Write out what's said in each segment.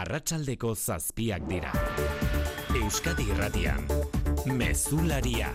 arratsaldeko zazpiak dira. Euskadi irratian, mezularia.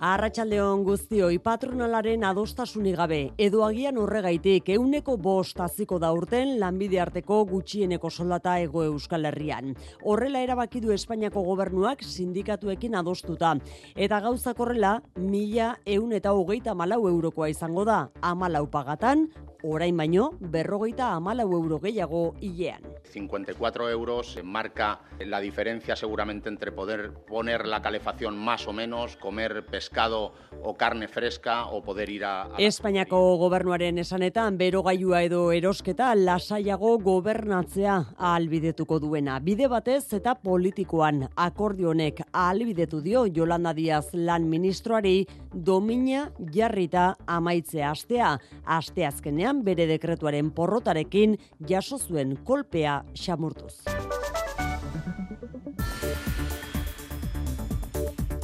Arratxaldeon guztioi patronalaren adostasunik gabe, edo agian horregaitik euneko bost aziko da urten lanbide arteko gutxieneko soldata ego euskal herrian. Horrela erabaki du Espainiako gobernuak sindikatuekin adostuta. Eta gauzak horrela, mila eun eta hogeita malau eurokoa izango da, amalau pagatan, orain baino, berrogeita amalau euro gehiago hilean. 54 euros marca la diferencia seguramente entre poder poner la calefacción más o menos, comer pescado o carne fresca o poder ir a... a Espainiako gobernuaren esanetan, bero gaiua edo erosketa lasaiago gobernatzea ahalbidetuko duena. Bide batez eta politikoan akordionek ahalbidetu dio Yolanda Diaz lan ministroari domina jarrita amaitzea astea. Aste azkenean bere dekretuaren porrotarekin jaso zuen kolpea xamurtuz.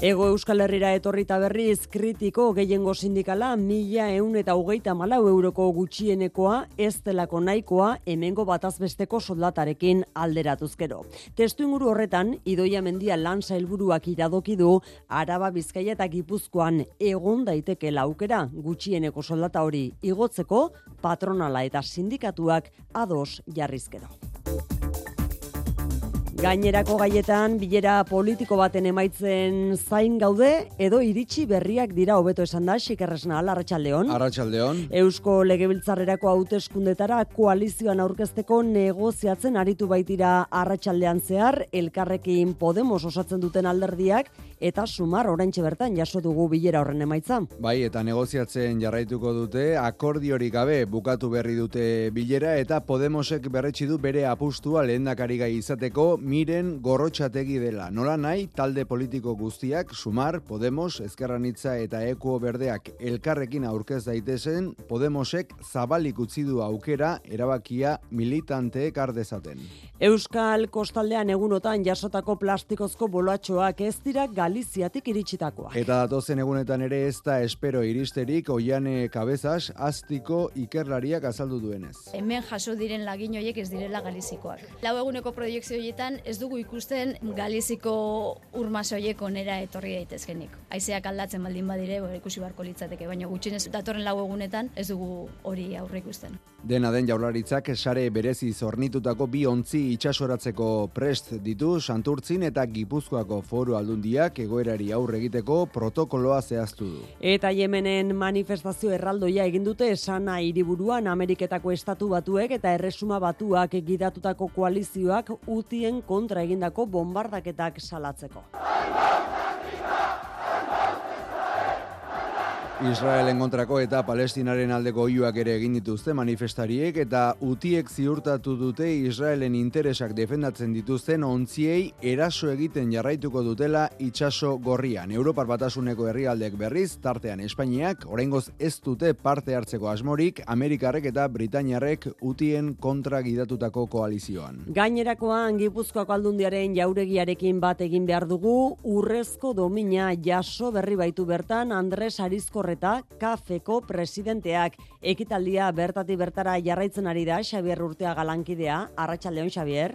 Ego Euskal Herrira etorrita berriz kritiko gehiengo sindikala mila eun eta hogeita malau euroko gutxienekoa ez delako nahikoa hemengo batazbesteko soldatarekin alderatuzkero. Testu inguru horretan, Idoia Mendia lan zailburuak iradoki du Araba Bizkaia eta Gipuzkoan egon daiteke laukera gutxieneko soldata hori igotzeko patronala eta sindikatuak ados jarrizkero. Gainerako gaietan bilera politiko baten emaitzen zain gaude edo iritsi berriak dira hobeto esan da Xikerresna Arratsaldeon. Arratsaldeon. Eusko Legebiltzarrerako hauteskundetara koalizioan aurkezteko negoziatzen aritu baitira Arratsaldean zehar elkarrekin Podemos osatzen duten alderdiak eta sumar oraintxe bertan jaso dugu bilera horren emaitza. Bai, eta negoziatzen jarraituko dute akordiorik gabe bukatu berri dute bilera eta Podemosek berretsi du bere apustua lehendakari gai izateko miren gorrotxategi dela. Nola nahi, talde politiko guztiak, Sumar, Podemos, Ezkerranitza eta Eko Berdeak elkarrekin aurkez daitezen, Podemosek zabalik utzi du aukera erabakia militanteek ardezaten. Euskal Kostaldean egunotan jasotako plastikozko bolatxoak ez dira Galiziatik iritsitakoak. Eta datozen egunetan ere ez da espero iristerik oiane kabezas astiko ikerlariak azaldu duenez. Hemen jaso diren lagin horiek ez direla Galizikoak. Lau eguneko proiektzio ez dugu ikusten Galiziko urmas horiek onera etorri daitezkenik. Haizeak aldatzen baldin badire, bo, ikusi barko litzateke, baina gutxienez datorren lau egunetan ez dugu hori aurre ikusten. Dena den jaularitzak sare berezi zornitutako bi ontzi itxasoratzeko prest ditu Santurtzin eta Gipuzkoako foru aldundiak egoerari aurre egiteko protokoloa zehaztu du. Eta Yemenen manifestazio erraldoia egin dute esana hiriburuan Ameriketako estatu batuek eta erresuma batuak gidatutako koalizioak utien kontra egindako bombardaketak salatzeko. Israelen kontrako eta Palestinaren aldeko oiuak ere egin dituzte manifestariek eta utiek ziurtatu dute Israelen interesak defendatzen dituzten ontziei eraso egiten jarraituko dutela itsaso gorrian. Europar batasuneko herrialdek berriz, tartean Espainiak, oraingoz ez dute parte hartzeko asmorik, Amerikarrek eta Britainiarrek utien kontra gidatutako koalizioan. Gainerakoan Gipuzkoako aldundiaren jauregiarekin bat egin behar dugu, urrezko domina jaso berri baitu bertan Andres Arizkorreta kafeko presidenteak ekitaldia bertati bertara jarraitzen ari da Xavier Urtea galankidea, Arratsaldeon Xavier.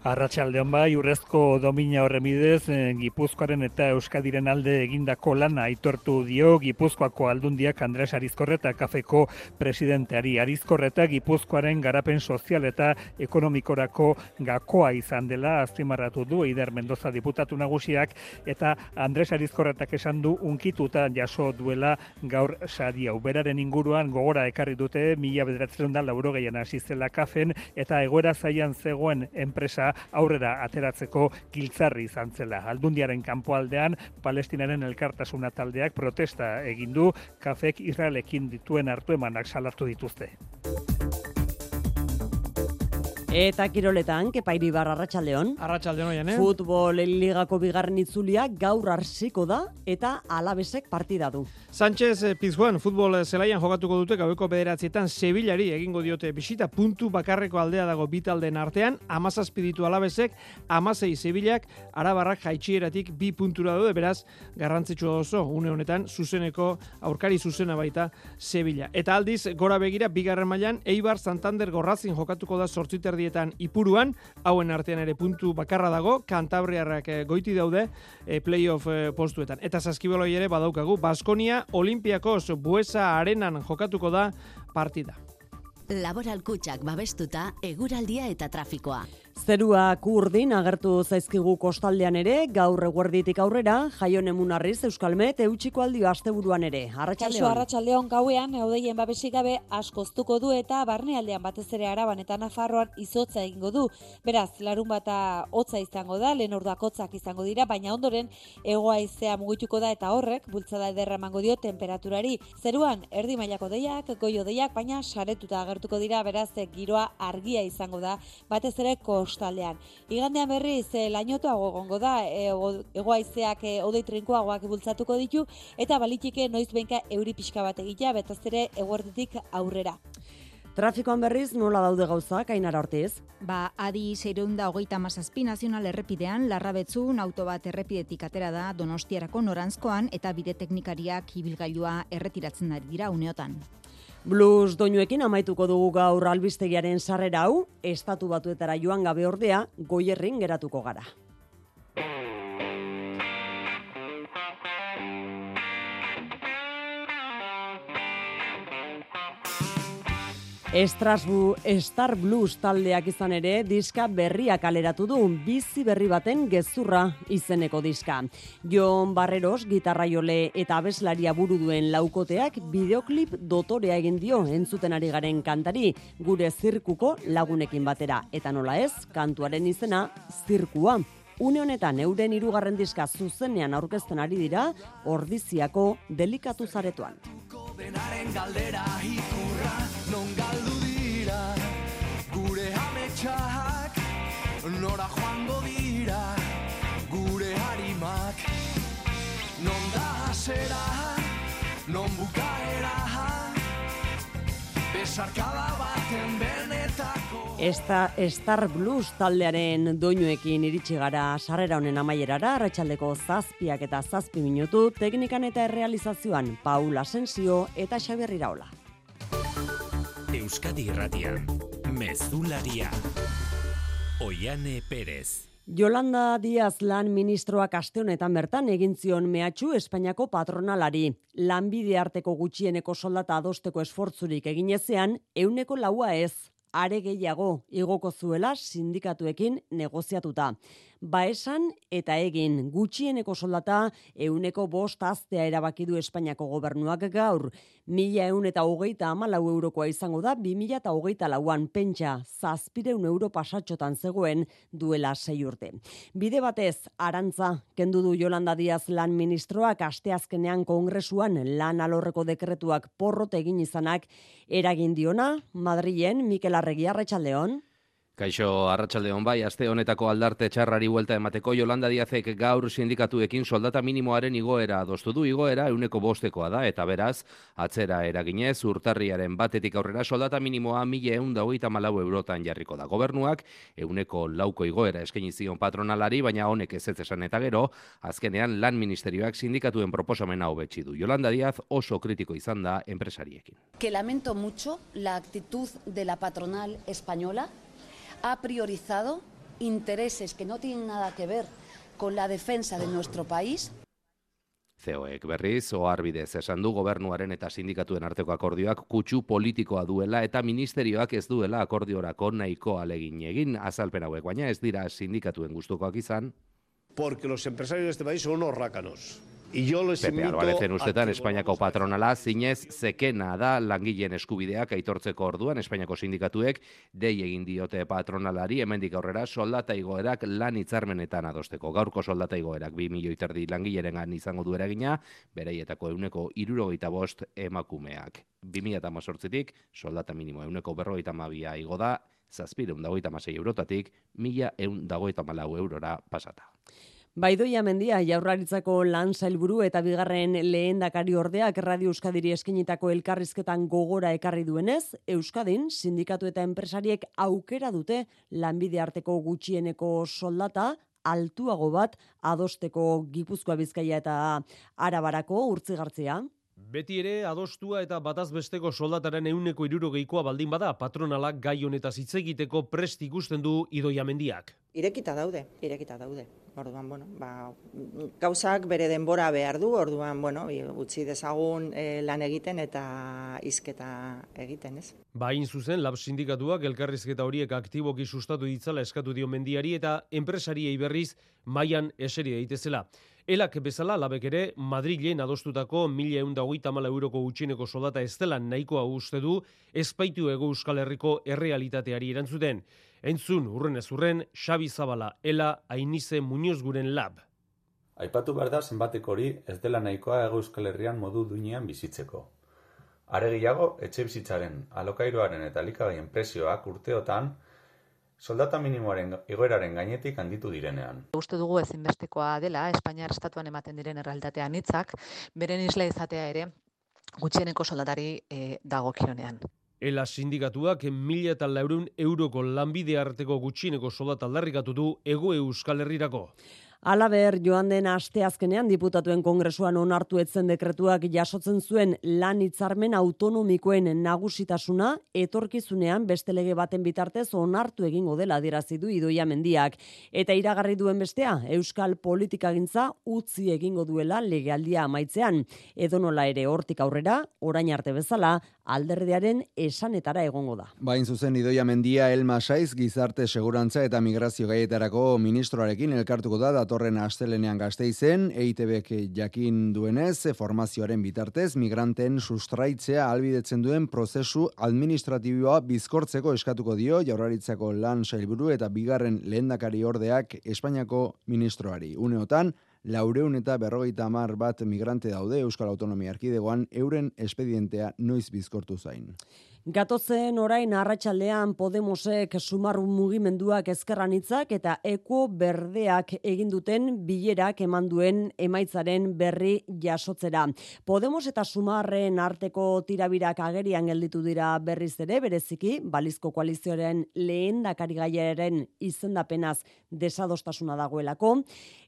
Arratxaldeon bai, urrezko domina horren bidez, eh, Gipuzkoaren eta Euskadiren alde egindako lana aitortu dio Gipuzkoako aldundiak Andres Arizkorreta kafeko presidenteari. Arizkorreta Gipuzkoaren garapen sozial eta ekonomikorako gakoa izan dela azpimarratu du Eider Mendoza diputatu nagusiak eta Andres Arizkorretak esan du unkituta jaso duela gaur sari hau. Beraren inguruan gogora ekarri dute mila bederatzen da lauro gehien hasi zela kafen eta egoera zaian zegoen enpresa aurrera ateratzeko giltzarri izan zela. Aldundiaren kanpoaldean Palestinaren elkartasuna taldeak protesta egin du kafek Israelekin dituen hartu emanak salatu dituzte. Eta kiroletan, kepairi barra Arratxaldeon. Arratxaldeon oian, eh? Futbol ligako bigarren itzulia gaur arsiko da eta alabesek partida du. Sánchez eh, Pizjuan futbol zelaian jokatuko dute gaueko bederatzietan Sevillari egingo diote bisita. Puntu bakarreko aldea dago bitalden artean, amazazpiditu alabesek, amazei Sevillak, arabarrak jaitxieratik bi puntura daude, beraz, garrantzitsu oso, une honetan, zuzeneko aurkari zuzena baita Sevilla. Eta aldiz, gora begira, bigarren mailan Eibar Santander Gorrazin jokatuko da sortziter erdietan ipuruan, hauen artean ere puntu bakarra dago, kantabriarrak eh, goiti daude playoff postuetan. Eta saskiboloi ere badaukagu, Baskonia Olimpiakos Buesa Arenan jokatuko da partida. Laboral kutsak babestuta, eguraldia eta trafikoa. Zerua kurdin agertu zaizkigu kostaldean ere, gaur eguerditik aurrera, jaion emunarriz Euskalmet eutxiko aldio asteburuan ere. Arratxaldeon. Arratxaldeon gauean, eudeien babesik gabe askoztuko du eta barnealdean batez ere araban eta nafarroan izotza egingo du. Beraz, larun bata hotza izango da, lehen orduak izango dira, baina ondoren egoa izea mugituko da eta horrek, bultzada ederra emango dio temperaturari. Zeruan, erdi mailako deiak, goio deiak, baina saretuta agertuko dira, beraz, giroa argia izango da, batez ere kostaldean. Igandean berriz, e, lainotoago gongo da, e, egoaizeak e, odei trinkoagoak bultzatuko ditu, eta balitike noiz benka euri pixka bat egitea, betaz ere eguerditik aurrera. Trafikoan berriz nola daude gauzak, ainara ortiz? Ba, adi zeireunda hogeita mazazpi nazional errepidean, larrabetzun auto bat errepidetik atera da donostiarako norantzkoan eta bide teknikariak ibilgailua erretiratzen ari dira uneotan. Blues doinuekin amaituko dugu gaur albistegiaren sarrera hau, estatu batuetara joan gabe ordea, goierrin geratuko gara. Estrasbu Star Blues taldeak izan ere diska berria kaleratu du bizi berri baten gezurra izeneko diska. Jon Barreros gitarra jole eta abeslaria buru duen laukoteak bideoklip dotorea egin dio entzuten ari garen kantari gure zirkuko lagunekin batera eta nola ez kantuaren izena zirkua. Une honetan euren hirugarren diska zuzenean aurkezten ari dira ordiziako delikatu zaretoan. galdera ikurra non gure ametsak nora joango dira gure harimak. Non da hasera non bukaera besarkada baten benetako. Esta Star Blues taldearen doinuekin iritsi gara sarrera honen amaierara, arratsaldeko zazpiak eta zazpi minutu, teknikan eta errealizazioan Paul Asensio eta Xabier Iraola. Euskadi Irratian, Mezularia, Oiane Perez. Yolanda Díaz lan ministroak aste honetan bertan egin zion mehatxu Espainiako patronalari. Lanbide arteko gutxieneko soldata adosteko esfortzurik eginezean, euneko laua ez, are gehiago igoko zuela sindikatuekin negoziatuta ba eta egin gutxieneko soldata euneko bost aztea erabaki du Espainiako gobernuak gaur. Mila eun eta hogeita amalau eurokoa izango da, bi mila eta hogeita lauan pentsa zazpireun euro pasatxotan zegoen duela sei urte. Bide batez, arantza, kendu du Jolanda Diaz lan ministroak asteazkenean kongresuan lan alorreko dekretuak porrot egin izanak eragin diona, Madrilen, Mikel Arregi Arretxaldeon. Kaixo, arratsalde hon bai, aste honetako aldarte txarrari buelta emateko Jolanda Diazek gaur sindikatuekin soldata minimoaren igoera adostu du igoera euneko bostekoa da, eta beraz, atzera eraginez, urtarriaren batetik aurrera soldata minimoa mila eun dagoita malau eurotan jarriko da. Gobernuak euneko lauko igoera eskaini zion patronalari, baina honek ez esan eta gero, azkenean lan ministerioak sindikatuen proposamena hobetsi du. Jolanda Diaz oso kritiko izan da enpresariekin. Que lamento mucho la actitud de la patronal española ha priorizado intereses que no tienen nada que ver con la defensa de nuestro país. Zeoek berriz, oharbidez esan du gobernuaren eta sindikatuen arteko akordioak kutsu politikoa duela eta ministerioak ez duela akordiorako nahiko alegin egin azalpen hauek, baina ez dira sindikatuen gustukoak izan. Porque los empresarios de este país son unos rácanos. Pepe Albarezen ustetan Espainiako patronala zinez zekena da langileen eskubideak aitortzeko orduan Espainiako sindikatuek dei egin diote patronalari hemendik aurrera soldata igoerak lan hitzarmenetan adosteko. Gaurko soldata igoerak 2 milioi terdi langilerengan izango du eragina, beraietako euneko irurogeita bost emakumeak. 2018tik soldata minimo euneko berrogeita mabia igo da, zazpireun dagoita masei eurotatik, mila eun dagoita malau eurora pasata. Baidoia mendia jaurlaritzako lan sailburu eta bigarren lehendakari ordeak Radio Euskadiri eskinitako elkarrizketan gogora ekarri duenez, Euskadin sindikatu eta enpresariek aukera dute lanbide arteko gutxieneko soldata altuago bat adosteko Gipuzkoa Bizkaia eta Arabarako urtzigartzea. Beti ere, adostua eta bataz besteko soldataren euneko irurogeikoa baldin bada, patronalak gai honetaz hitz egiteko prest ikusten du idoia mendiak. Irekita daude, irekita daude. Orduan, bueno, ba, gauzak bere denbora behar du, orduan, bueno, utzi dezagun eh, lan egiten eta hizketa egiten, ez? Bain Ba, zuzen, lab sindikatuak elkarrizketa horiek aktiboki sustatu ditzala eskatu dio mendiari eta enpresariei berriz mailan eseri daitezela. Elak bezala, labek ere, Madrilen adostutako 1.000 euroko gutxieneko soldata ez dela nahikoa uste du, espaitu ego Euskal Herriko errealitateari erantzuten. Entzun, urren ez urren, Xabi Zabala, Ela, Ainize Muñoz guren lab. Aipatu behar da zenbateko hori ez dela nahikoa Hego Euskal Herrian modu duinean bizitzeko. Are gehiago, etxe bizitzaren, alokairuaren eta elikagaien prezioak urteotan soldata minimoaren igoeraren gainetik handitu direnean. Uste dugu ezinbestekoa dela Espainiar estatuan ematen diren errealitatean hitzak beren isla izatea ere gutxieneko soldatari e, dagokionean. Ela sindikatuak mila eta laurun euroko lanbide arteko gutxieneko soldata aldarrikatu du ego Euskal Herrirako. Alaber, joan den asteazkenean diputatuen kongresuan onartu etzen dekretuak jasotzen zuen lan hitzarmen autonomikoen nagusitasuna etorkizunean beste lege baten bitartez onartu egingo dela adierazi du Idoia Mendiak eta iragarri duen bestea euskal politikagintza utzi egingo duela legealdia amaitzean edonola ere hortik aurrera orain arte bezala alderdiaren esanetara egongo da. Bain zuzen Idoia Mendia Elma Saiz gizarte segurantza eta migrazio gaietarako ministroarekin elkartuko da datorren astelenean gazteizen, EITBek jakin duenez, formazioaren bitartez, migranten sustraitzea albidetzen duen prozesu administratiboa bizkortzeko eskatuko dio jaurlaritzako lan sailburu eta bigarren lehendakari ordeak Espainiako ministroari. Uneotan, laureun eta berrogeita hamar bat migrante daude Euskal Autonomia Erkidegoan euren espedientea noiz bizkortu zain. Gatozen orain arratsaldean Podemosek sumarru mugimenduak ezkerran hitzak eta eko berdeak egin duten bilerak eman duen emaitzaren berri jasotzera. Podemos eta sumarren arteko tirabirak agerian gelditu dira berriz ere, bereziki, balizko koalizioaren lehen dakarigaiaren izendapenaz desadostasuna dagoelako.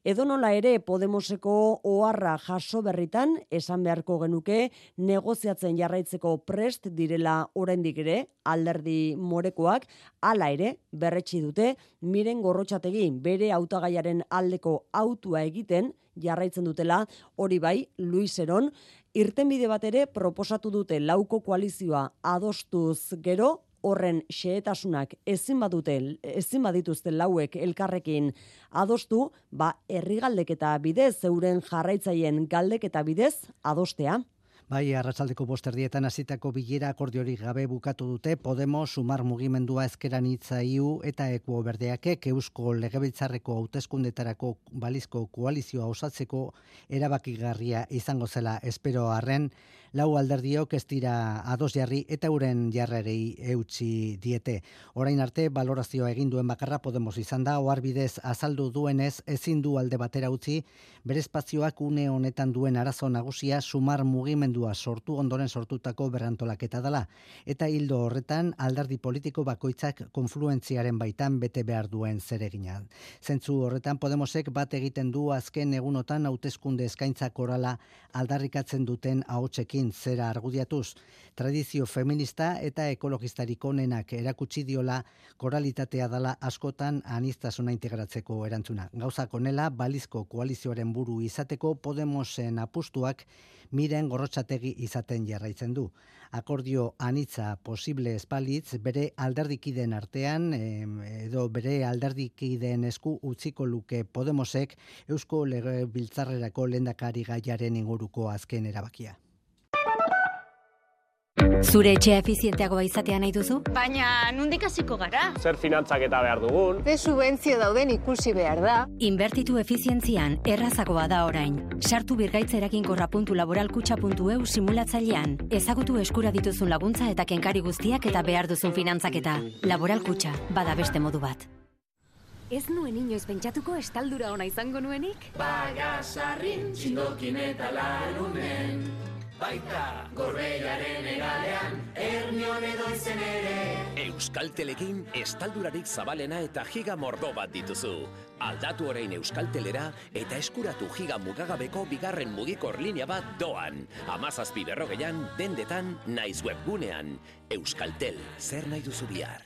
Edonola ere Podemoseko oharra jaso berritan esan beharko genuke negoziatzen jarraitzeko prest direla oraindik ere alderdi morekoak hala ere berretsi dute miren gorrotxategi bere hautagaiaren aldeko autua egiten jarraitzen dutela hori bai Luis Eron irtenbide bat ere proposatu dute lauko koalizioa adostuz gero horren xehetasunak ezin badute ezin badituzte lauek elkarrekin adostu, ba herri galdeketa bidez euren jarraitzaileen galdeketa bidez adostea. Bai, arratsaldeko bosterdietan hasitako bilera akordiorik gabe bukatu dute Podemos sumar mugimendua ezkeran itzaiu eta ekuo berdeakek eusko legebiltzarreko hauteskundetarako balizko koalizioa osatzeko erabakigarria izango zela. Espero arren lau alderdiok ez dira ados jarri eta euren jarrerei eutxi diete. Orain arte balorazioa egin duen bakarra Podemos izan da, oharbidez azaldu duenez ezin du alde batera utzi, bere espazioak une honetan duen arazo nagusia sumar mugimendua sortu ondoren sortutako berrantolaketa dela. Eta hildo horretan alderdi politiko bakoitzak konfluentziaren baitan bete behar duen zeregina. Zentzu horretan Podemosek bat egiten du azken egunotan hauteskunde eskaintza korala aldarrikatzen duten ahotsekin egin zera argudiatuz. Tradizio feminista eta ekologistarik onenak erakutsi diola koralitatea dala askotan anistasuna integratzeko erantzuna. Gauza konela, balizko koalizioaren buru izateko Podemosen apustuak miren gorrotxategi izaten jarraitzen du. Akordio anitza posible espalitz bere alderdikiden artean edo bere alderdikiden esku utziko luke Podemosek Eusko Legebiltzarrerako lendakari gaiaren inguruko azken erabakia. Zure etxea efizienteagoa izatea nahi duzu? Baina, nundik hasiko gara? Zer finantzak eta behar dugun? Ze subentzio dauden ikusi behar da? Inbertitu efizientzian, errazagoa da orain. Sartu birgaitza laboralkutxa.eu simulatzailean. Ezagutu eskura dituzun laguntza eta kenkari guztiak eta behar duzun finantzaketa. Laboralkutxa, bada beste modu bat. Ez nuen inoiz pentsatuko estaldura ona izango nuenik? Bagasarrin, txindokin eta larunen baita gorbeiaren egalean, ernion edo izen ere. Euskaltelekin estaldurarik zabalena eta giga mordo bat dituzu. Aldatu orain Euskaltelera eta eskuratu giga mugagabeko bigarren mugikor linea bat doan. Amazazpi berrogeian, dendetan, naiz webgunean. Euskaltel, zer nahi duzu bihar?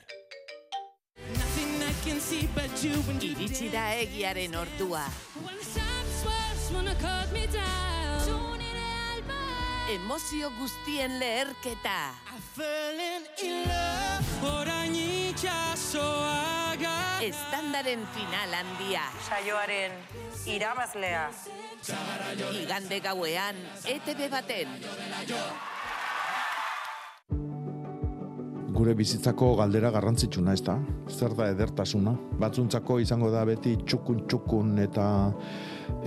Iritsi da egiaren ortua emozio guztien leherketa. Estandaren final handia. Saioaren irabazlea. Igande gauean, ETV baten. Gure bizitzako galdera garrantzitsuna, ez da? Zer da edertasuna? Batzuntzako izango da beti txukun txukun eta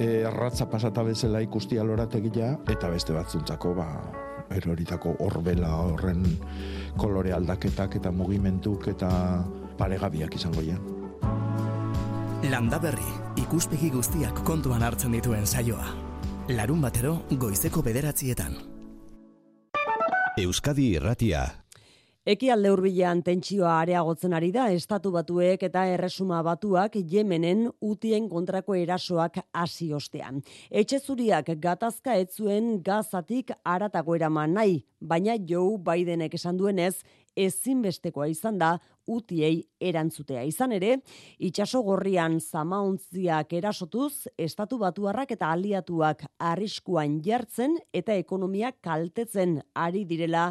erratza pasata bezala ikusti alorategia, eta beste batzuntzako, ba, eroritako horbela horren kolore aldaketak eta mugimentuk eta paregabiak izango ja. Landa berri, ikuspegi guztiak kontuan hartzen dituen saioa. Larun batero, goizeko bederatzietan. Euskadi Irratia Ekialde hurbilean tentsioa areagotzen ari da estatu batuek eta erresuma batuak Yemenen utien kontrako erasoak hasi ostean. Etxe zuriak gatazka ez zuen gazatik aratago eraman nahi, baina Joe Bidenek esan duenez ezinbestekoa izan da utiei erantzutea. Izan ere, itxaso gorrian zamaontziak erasotuz, estatu batuarrak eta aliatuak arriskuan jartzen eta ekonomia kaltetzen ari direla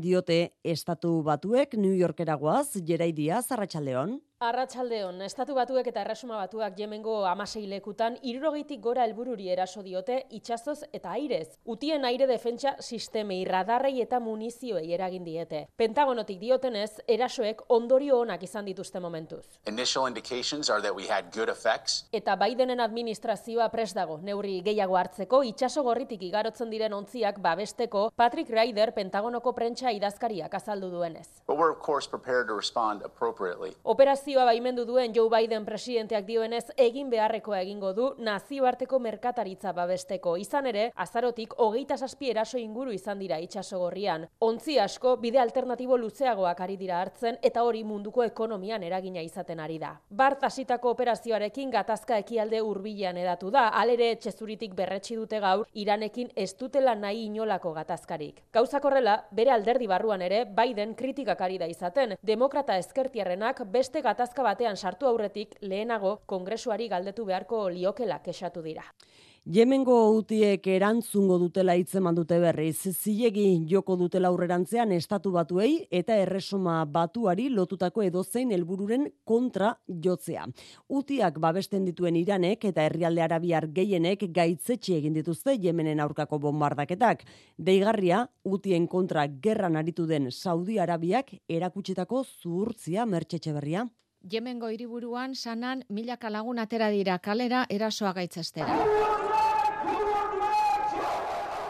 diote estatu batuek New Yorkeragoaz, Jeraidia, Zarratxaldeon. Arratsaldeon, estatu batuek eta erresuma batuak jemengo amasei lekutan, irurogeitik gora helbururi eraso diote itxazoz eta airez. Utien aire defentsa sistemei, radarrei eta munizioei eragin diete. Pentagonotik diotenez, erasoek ondorio onak izan dituzte momentuz. Initial indications are that we had good effects. Eta Bidenen administrazioa pres dago, neurri gehiago hartzeko, itxaso gorritik igarotzen diren ontziak babesteko, Patrick Ryder Pentagonoko prentsa idazkariak azaldu duenez. But we're of course prepared to respond appropriately. Operazio nazioa baimendu duen Joe Biden presidenteak dioenez egin beharrekoa egingo du nazioarteko merkataritza babesteko. Izan ere, azarotik hogeita zazpi eraso inguru izan dira itxasogorrian. Ontzi asko, bide alternatibo luzeagoak ari dira hartzen eta hori munduko ekonomian eragina izaten ari da. Bart hasitako operazioarekin gatazka ekialde hurbilean edatu da, alere etxezuritik berretsi dute gaur, iranekin ez dutela nahi inolako gatazkarik. Gauzak horrela, bere alderdi barruan ere, Biden kritikak ari da izaten, demokrata ezkertiarrenak beste gatazkarik gatazka batean sartu aurretik lehenago kongresuari galdetu beharko liokela kexatu dira. Yemengo utiek erantzungo dutela hitzeman dute berriz, zilegi joko dutela aurrerantzean estatu batuei eta erresuma batuari lotutako edozein helbururen kontra jotzea. Utiak babesten dituen Iranek eta herrialde arabiar gehienek gaitzetxe egin dituzte Yemenen aurkako bombardaketak. Deigarria, utien kontra gerran aritu den Saudi Arabiak erakutsitako zuhurtzia mertxetxe berria. Yemengo hiriburuan sanan milaka lagun atera dira kalera erasoa gaitzestera.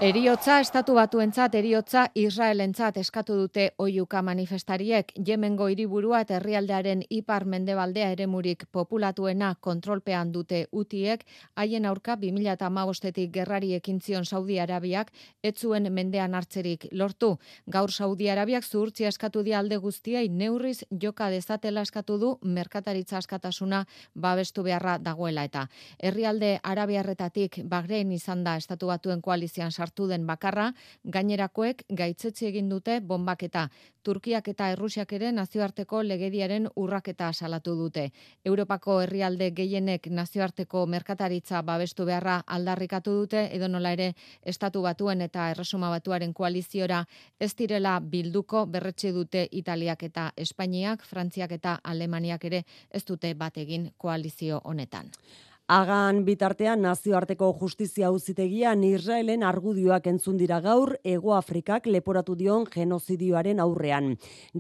Eriotza estatu batuentzat eriotza Israelentzat eskatu dute oiuka manifestariek. Yemengo hiriburua eta herrialdearen ipar mendebaldea eremurik populatuena kontrolpean dute utiek. Haien aurka 2015etik gerrari ekintzion Saudi Arabiak ez zuen mendean hartzerik lortu. Gaur Saudi Arabiak zuhurtzia eskatu di alde guztiei neurriz joka dezatela eskatu du merkataritza askatasuna babestu beharra dagoela eta. Herrialde arabiarretatik Bahrein izan da estatu batuen koalizian sartu sartu den bakarra, gainerakoek gaitzetzi egin dute bombaketa. Turkiak eta Errusiak ere nazioarteko legediaren urraketa salatu dute. Europako herrialde gehienek nazioarteko merkataritza babestu beharra aldarrikatu dute, edo nola ere estatu batuen eta erresuma batuaren koaliziora ez direla bilduko berretxe dute Italiak eta Espainiak, Frantziak eta Alemaniak ere ez dute bat egin koalizio honetan. Agan bitartean nazioarteko justizia auzitegian Israelen argudioak entzun dira gaur Ego Afrikak leporatu dion genozidioaren aurrean.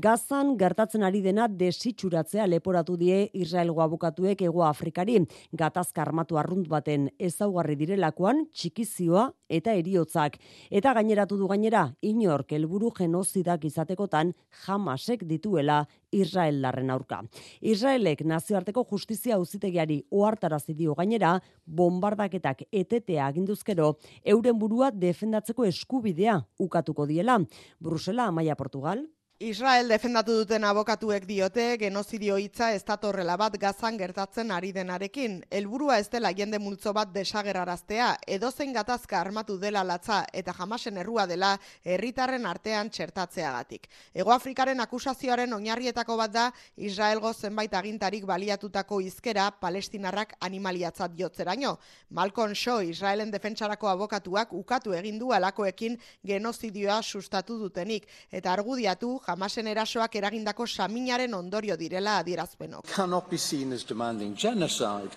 Gazan gertatzen ari dena desitxuratzea leporatu die Israelgo abokatuek Ego Afrikari. Gatazka armatu arrunt baten ezaugarri direlakoan txikizioa eta eriotzak. Eta gaineratu du gainera, inork helburu genozidak izatekotan jamasek dituela Israeldarren aurka. Israelek nazioarteko justizia auzitegiari ohartarazi dio gainera bombardaketak etetea aginduzkero euren burua defendatzeko eskubidea ukatuko diela. Brusela, Amaia Portugal, Israel defendatu duten abokatuek diote genozidio hitza ez datorrela bat gazan gertatzen ari denarekin. Helburua ez dela jende multzo bat desageraraztea, edozein gatazka armatu dela latza eta jamasen errua dela herritarren artean txertatzeagatik. Ego Afrikaren akusazioaren oinarrietako bat da Israelgo zenbait agintarik baliatutako izkera palestinarrak animaliatzat jotzeraino. Malcolm Shaw Israelen defentsarako abokatuak ukatu egin du alakoekin genozidioa sustatu dutenik eta argudiatu Hamasen erasoak eragindako saminaren ondorio direla adierazpenok. Cannot be seen as demanding genocide.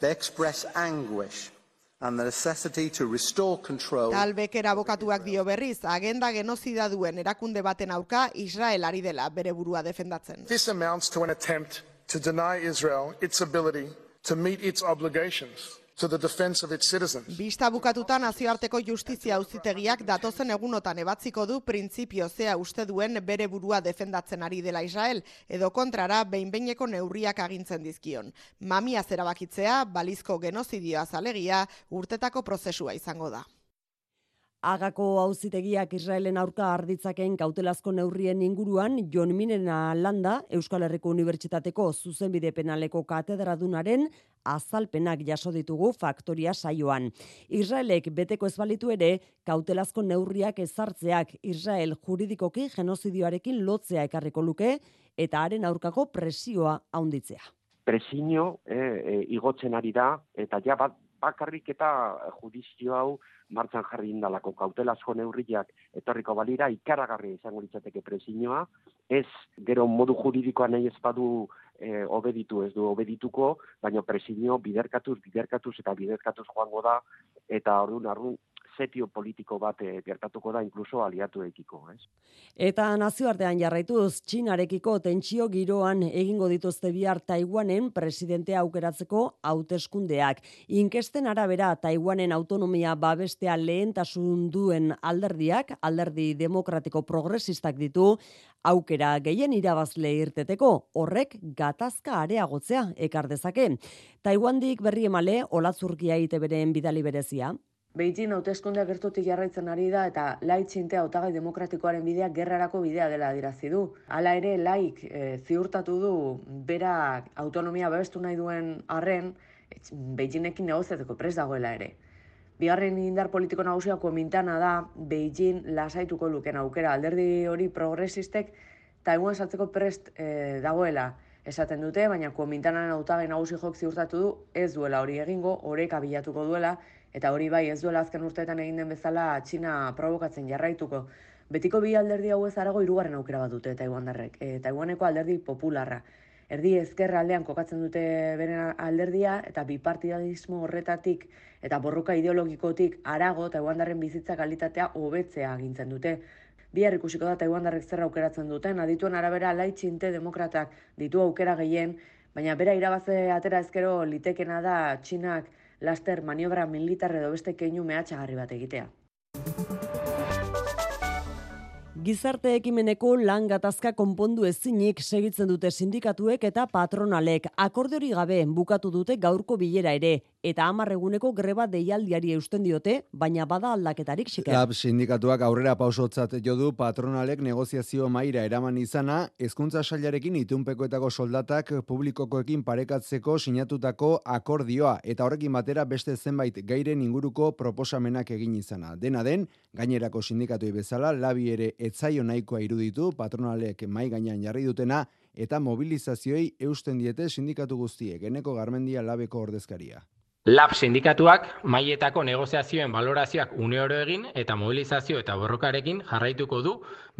They express anguish and the necessity to restore control. Talbeker abokatuak dio berriz, agenda genozida duen erakunde baten auka Israel ari dela bere burua defendatzen. This amounts to an attempt to deny Israel its ability to meet its obligations to the defense of its citizens. Bista bukatuta nazioarteko justizia auzitegiak datozen egunotan ebatziko du printzipio zea uste duen bere burua defendatzen ari dela Israel, edo kontrara behinbeineko neurriak agintzen dizkion. Mamia zerabakitzea, balizko genozidioa zalegia, urtetako prozesua izango da. Agako auzitegiak Israelen aurka arditzaken kautelazko neurrien inguruan Jon Minena Landa Euskal Herriko Unibertsitateko Zuzenbide Penaleko katedradunaren azalpenak jaso ditugu faktoria saioan. Israelek beteko ez balitu ere kautelazko neurriak ezartzeak Israel juridikoki genozidioarekin lotzea ekarriko luke eta haren aurkako presioa haunditzea. Presio e, e, igotzen ari da eta ja bat bakarrik eta judizio hau martxan jarri indalako. Kautelazko neurriak etorriko balira, ikaragarri izango litzateke presinoa, ez gero modu juridikoa nahi ez badu e, obeditu ez du obedituko, baina presinio biderkatuz, biderkatuz eta biderkatuz joango da, eta orduan arrun setio politiko bat e, gertatuko da inkluso aliatu ekiko, ez? Eta nazioartean jarraituz, Txinarekiko tentsio giroan egingo dituzte bihar Taiwanen presidentea aukeratzeko hauteskundeak. Inkesten arabera Taiwanen autonomia babestea lehentasun duen alderdiak, alderdi demokratiko progresistak ditu, aukera gehien irabazle irteteko, horrek gatazka areagotzea ekar dezake. Taiwandik berri emale, olatzurkia ite beren bidali berezia. Beijing hauteskundeak gertutik jarraitzen ari da eta laik txintea hautagai demokratikoaren bidea gerrarako bidea dela adirazi du. Hala ere laik e, ziurtatu du bera autonomia babestu nahi duen arren Beijingekin negoziateko pres dagoela ere. Bigarren indar politiko nagusia komintana da Beijing lasaituko luken aukera alderdi hori progresistek Taiwan saltzeko prest e, dagoela esaten dute, baina komintanan hautagai nagusi jok ziurtatu du ez duela hori egingo, oreka bilatuko duela Eta hori bai ez duela azken urteetan egin den bezala Txina provokatzen jarraituko. Betiko bi alderdi hau ez arago irugarren aukera bat dute Taiwandarrek. E, Taiwaneko alderdi popularra. Erdi ezker aldean kokatzen dute beren alderdia eta bipartidismo horretatik eta borroka ideologikotik arago Taiwandarren bizitza kalitatea hobetzea agintzen dute. Bihar ikusiko da Taiwandarrek zer aukeratzen duten, adituen arabera laitxinte demokratak ditu aukera gehien, baina bera irabaze atera ezkero litekena da Txinak laster maniobra militar edo beste keinu mehatxagarri bat egitea. Gizarte ekimeneko lan gatazka konpondu ezinik segitzen dute sindikatuek eta patronalek. Akordeori gabe bukatu dute gaurko bilera ere. Eta amarreguneko greba deialdiari eusten diote, baina bada aldaketarik xiker. Lab sindikatuak aurrera pausotzat jo du patronalek negoziazio maira eraman izana, hezkuntza sailarekin itunpekoetako soldatak publikokoekin parekatzeko sinatutako akordioa eta horrekin batera beste zenbait gairen inguruko proposamenak egin izana. Dena den, gainerako sindikatuei bezala, labi ere etzaio nahikoa iruditu patronalek mai gainean jarri dutena eta mobilizazioei eusten diete sindikatu guztiek, eneko garmendia labeko ordezkaria. Lab sindikatuak maietako negoziazioen valorazioak une oro egin eta mobilizazio eta borrokarekin jarraituko du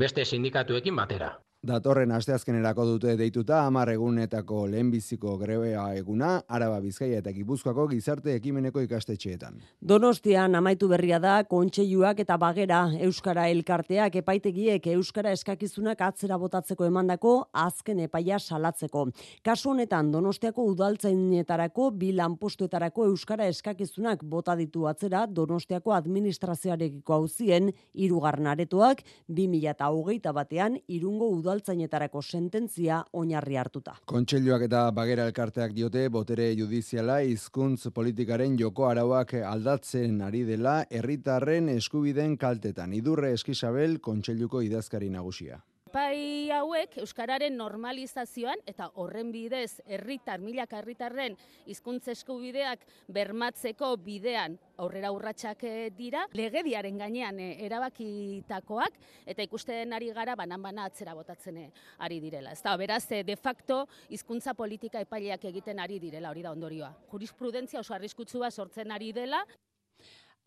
beste sindikatuekin batera. Datorren asteazkenerako dute deituta hamar egunetako lehenbiziko grebea eguna Araba Bizkaia eta Gipuzkoako gizarte ekimeneko ikastetxeetan. Donostian amaitu berria da kontseiluak eta bagera euskara elkarteak epaitegiek euskara eskakizunak atzera botatzeko emandako azken epaia salatzeko. Kasu honetan Donostiako udaltzainetarako bi lanpostuetarako euskara eskakizunak bota ditu atzera Donostiako administrazioarekiko auzien hirugarren aretoak 2021 batean irungo udaltzainetarako sententzia oinarri hartuta. Kontseiluak eta bagera elkarteak diote botere judiziala hizkuntz politikaren joko arauak aldatzen ari dela herritarren eskubideen kaltetan. Idurre Eskisabel kontseiluko idazkari nagusia. Pai hauek euskararen normalizazioan eta horren bidez herritar milaka herritarren hizkuntza eskubideak bermatzeko bidean aurrera urratsak eh, dira legediaren gainean eh, erabakitakoak eta ikusten ari gara banan bana atzera botatzen eh, ari direla. Ezta beraz de facto hizkuntza politika epaileak egiten ari direla hori da ondorioa. Jurisprudentzia oso arriskutsua sortzen ari dela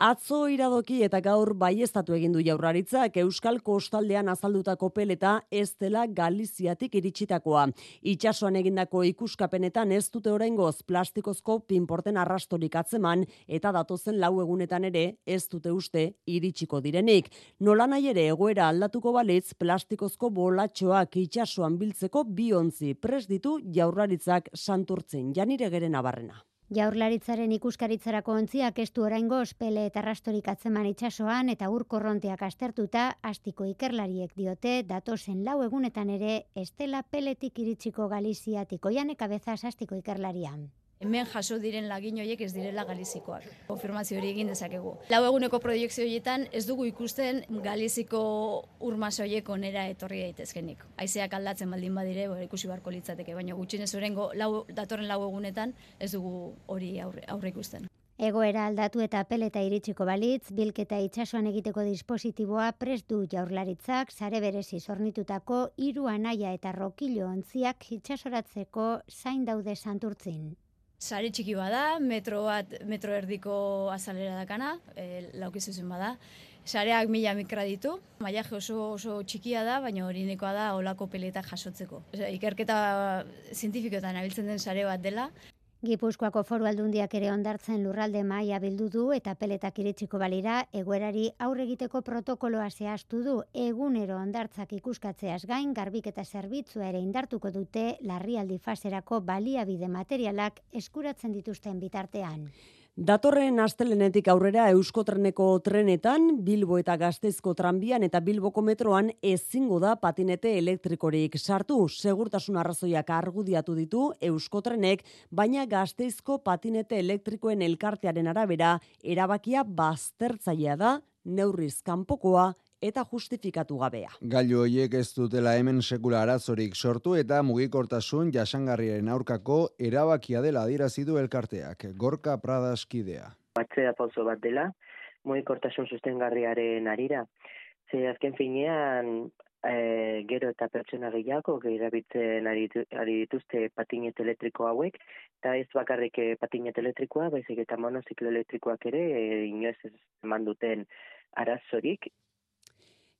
Atzo iradoki eta gaur baiestatu egin du jaurlaritzak Euskal Kostaldean azaldutako peleta ez dela Galiziatik iritsitakoa. Itxasoan egindako ikuskapenetan ez dute oraingoz plastikozko pinporten arrastorik atzeman eta datozen lau egunetan ere ez dute uste iritsiko direnik. Nola nahi ere egoera aldatuko balitz plastikozko bolatxoak itxasoan biltzeko biontzi pres ditu jaurlaritzak santurtzen janire geren abarrena. Jaurlaritzaren ikuskaritzarako ontziak estu oraingo ospele eta rastorik atzeman itsasoan eta urkorronteak astertuta astiko ikerlariek diote datosen lau egunetan ere estela peletik iritsiko Galiziatik oianek abezaz astiko ikerlarian hemen jaso diren lagin horiek ez direla galizikoak. Konfirmazio hori egin dezakegu. Lau eguneko proiektzio horietan ez dugu ikusten galiziko urmaso horiek onera etorri daitezkenik. Haizeak aldatzen baldin badire, bora ikusi barko litzateke, baina gutxinez orengo lau, datorren lau egunetan ez dugu hori aurre, aurre ikusten. Egoera aldatu eta peleta iritsiko balitz, bilketa itsasoan egiteko dispositiboa prest du jaurlaritzak, sare berezi zornitutako hiru anaia eta rokilo ontziak itsasoratzeko zain daude santurtzin. Sare txiki bada, metro bat, metro erdiko azalera dakana, e, laukizuzen bada. Sareak mila mikra ditu, maiaje oso, oso txikia da, baina hori da olako peletak jasotzeko. ikerketa zientifikoetan abiltzen den sare bat dela, Gipuzkoako foru aldundiak ere ondartzen lurralde maia bildu du eta peletak iritsiko balira egoerari aurre egiteko protokoloa zehaztu du egunero ondartzak ikuskatzeaz gain garbik eta zerbitzua ere indartuko dute larrialdi faserako baliabide materialak eskuratzen dituzten bitartean. Datorren astelenetik aurrera Euskotreneko trenetan, Bilbo eta Gazteizko tranbian eta Bilboko metroan ezingo da patinete elektrikorik sartu. Segurtasun arrazoiak argudiatu ditu Euskotrenek, baina Gazteizko patinete elektrikoen elkartearen arabera erabakia baztertzailea da, neurriz kanpokoa eta justifikatu gabea. Gailu hoiek ez dutela hemen sekula arazorik sortu eta mugikortasun jasangarriaren aurkako erabakia dela adierazi du elkarteak. Gorka Pradaskidea. Batzea pauso bat dela, mugikortasun sustengarriaren arira. Ze azken finean e, gero eta pertsona gehiago erabiltzen ari, ari dituzte patinet elektriko hauek, eta ez bakarrik eh, patinet elektrikoa, baizik eta monoziklo elektrikoak ere, e, inoez ez manduten arazorik,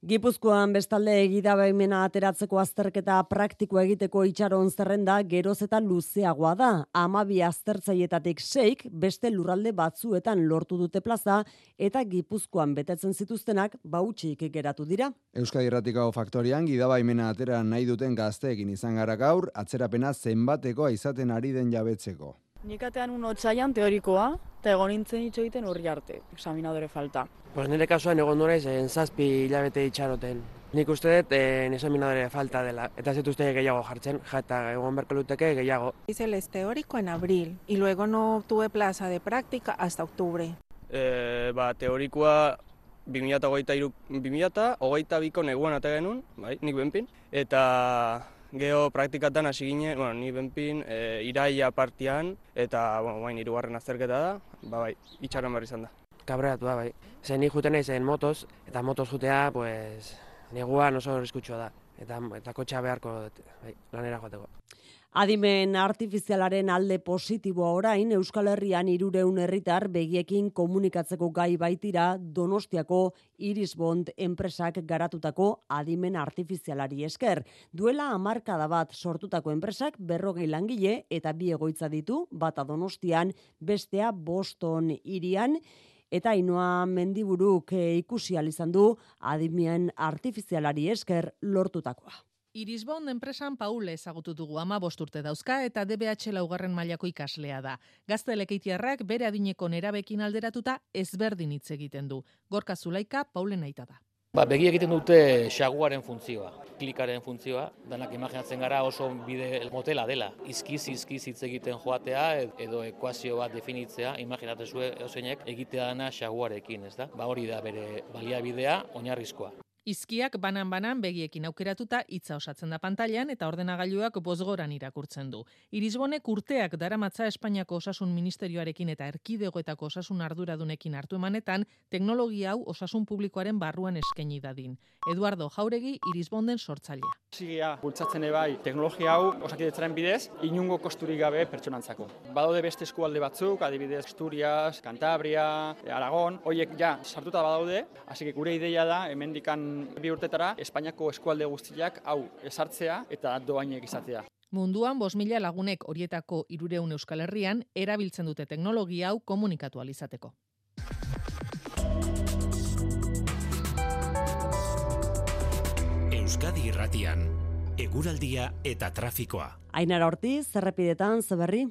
Gipuzkoan bestalde egida baimena ateratzeko azterketa praktiko egiteko itxaron zerrenda geroz eta luzeagoa da. Amabi aztertzaietatik seik beste lurralde batzuetan lortu dute plaza eta Gipuzkoan betetzen zituztenak bautxik geratu dira. Euskadi Erratikao Faktorian gida baimena atera nahi duten gazteekin izan gara gaur, atzerapena zenbatekoa izaten ari den jabetzeko. Nikatean un otzaian teorikoa, eta egon nintzen hitz egiten urri arte, examinadore falta. Pues nire kasuan egon nora izan zazpi hilabete itxaroten. Nik uste dut eh, examinadore falta dela, eta ez uste gehiago jartzen, jata egon berko luteke gehiago. Hice el teórico en abril y luego no tuve plaza de práctica hasta octubre. Eh, ba, teorikoa 2008 hogeita biko neguan ate genuen, bai, nik benpin, eta geho praktikatan hasi ginen, bueno, ni benpin, e, iraia partian, eta, bueno, bain, irugarren azterketa da, ba, bai, itxaron behar izan da. Kabreatu da, bai. Zer nik juten nahi zen motos, eta motos jutea, pues, neguan oso riskutsua da, eta, eta kotxa beharko, bai, lanera joateko. Adimen artifizialaren alde positiboa orain Euskal Herrian irureun herritar begiekin komunikatzeko gai baitira Donostiako Irisbond enpresak garatutako adimen artifizialari esker. Duela amarkada bat sortutako enpresak berrogei langile eta bi egoitza ditu, bata Donostian, bestea Boston irian, eta inoa mendiburuk eh, ikusi izan du adimen artifizialari esker lortutakoa. Irisbon enpresan Paul ezagutu dugu ama bosturte dauzka eta DBH laugarren mailako ikaslea da. Gazte lekeitiarrak bere adineko nerabekin alderatuta ezberdin hitz egiten du. Gorka Zulaika Paulen aita da. Ba, begi egiten dute xaguaren funtzioa, klikaren funtzioa, danak imaginatzen gara oso bide motela dela. Izkiz, izkiz hitz egiten joatea edo ekuazio bat definitzea, imaginate zue oseinek egitea dana xaguarekin, ez da? Ba hori da bere baliabidea, oinarrizkoa. Izkiak banan-banan begiekin aukeratuta hitza osatzen da pantailan eta ordenagailuak bozgoran irakurtzen du. Irisbonek urteak daramatza Espainiako Osasun Ministerioarekin eta Erkidegoetako Osasun Arduradunekin hartu emanetan teknologia hau osasun publikoaren barruan eskaini dadin. Eduardo Jauregi Irisbonden sortzailea. Sigia bultzatzen ebai teknologia hau osakidetzaren bidez inungo kosturik gabe pertsonantzako. Badaude beste eskualde batzuk, adibidez Asturias, Cantabria, Aragon, hoiek ja sartuta badaude, hasi gure ideia da hemendikan bi urtetara Espainiako eskualde guztiak hau esartzea eta doainek izatea. Munduan, bos mila lagunek horietako irureun euskal herrian, erabiltzen dute teknologia hau komunikatu alizateko. Euskadi irratian, eguraldia eta trafikoa. Ainara Ortiz, zerrepidetan, zeberri?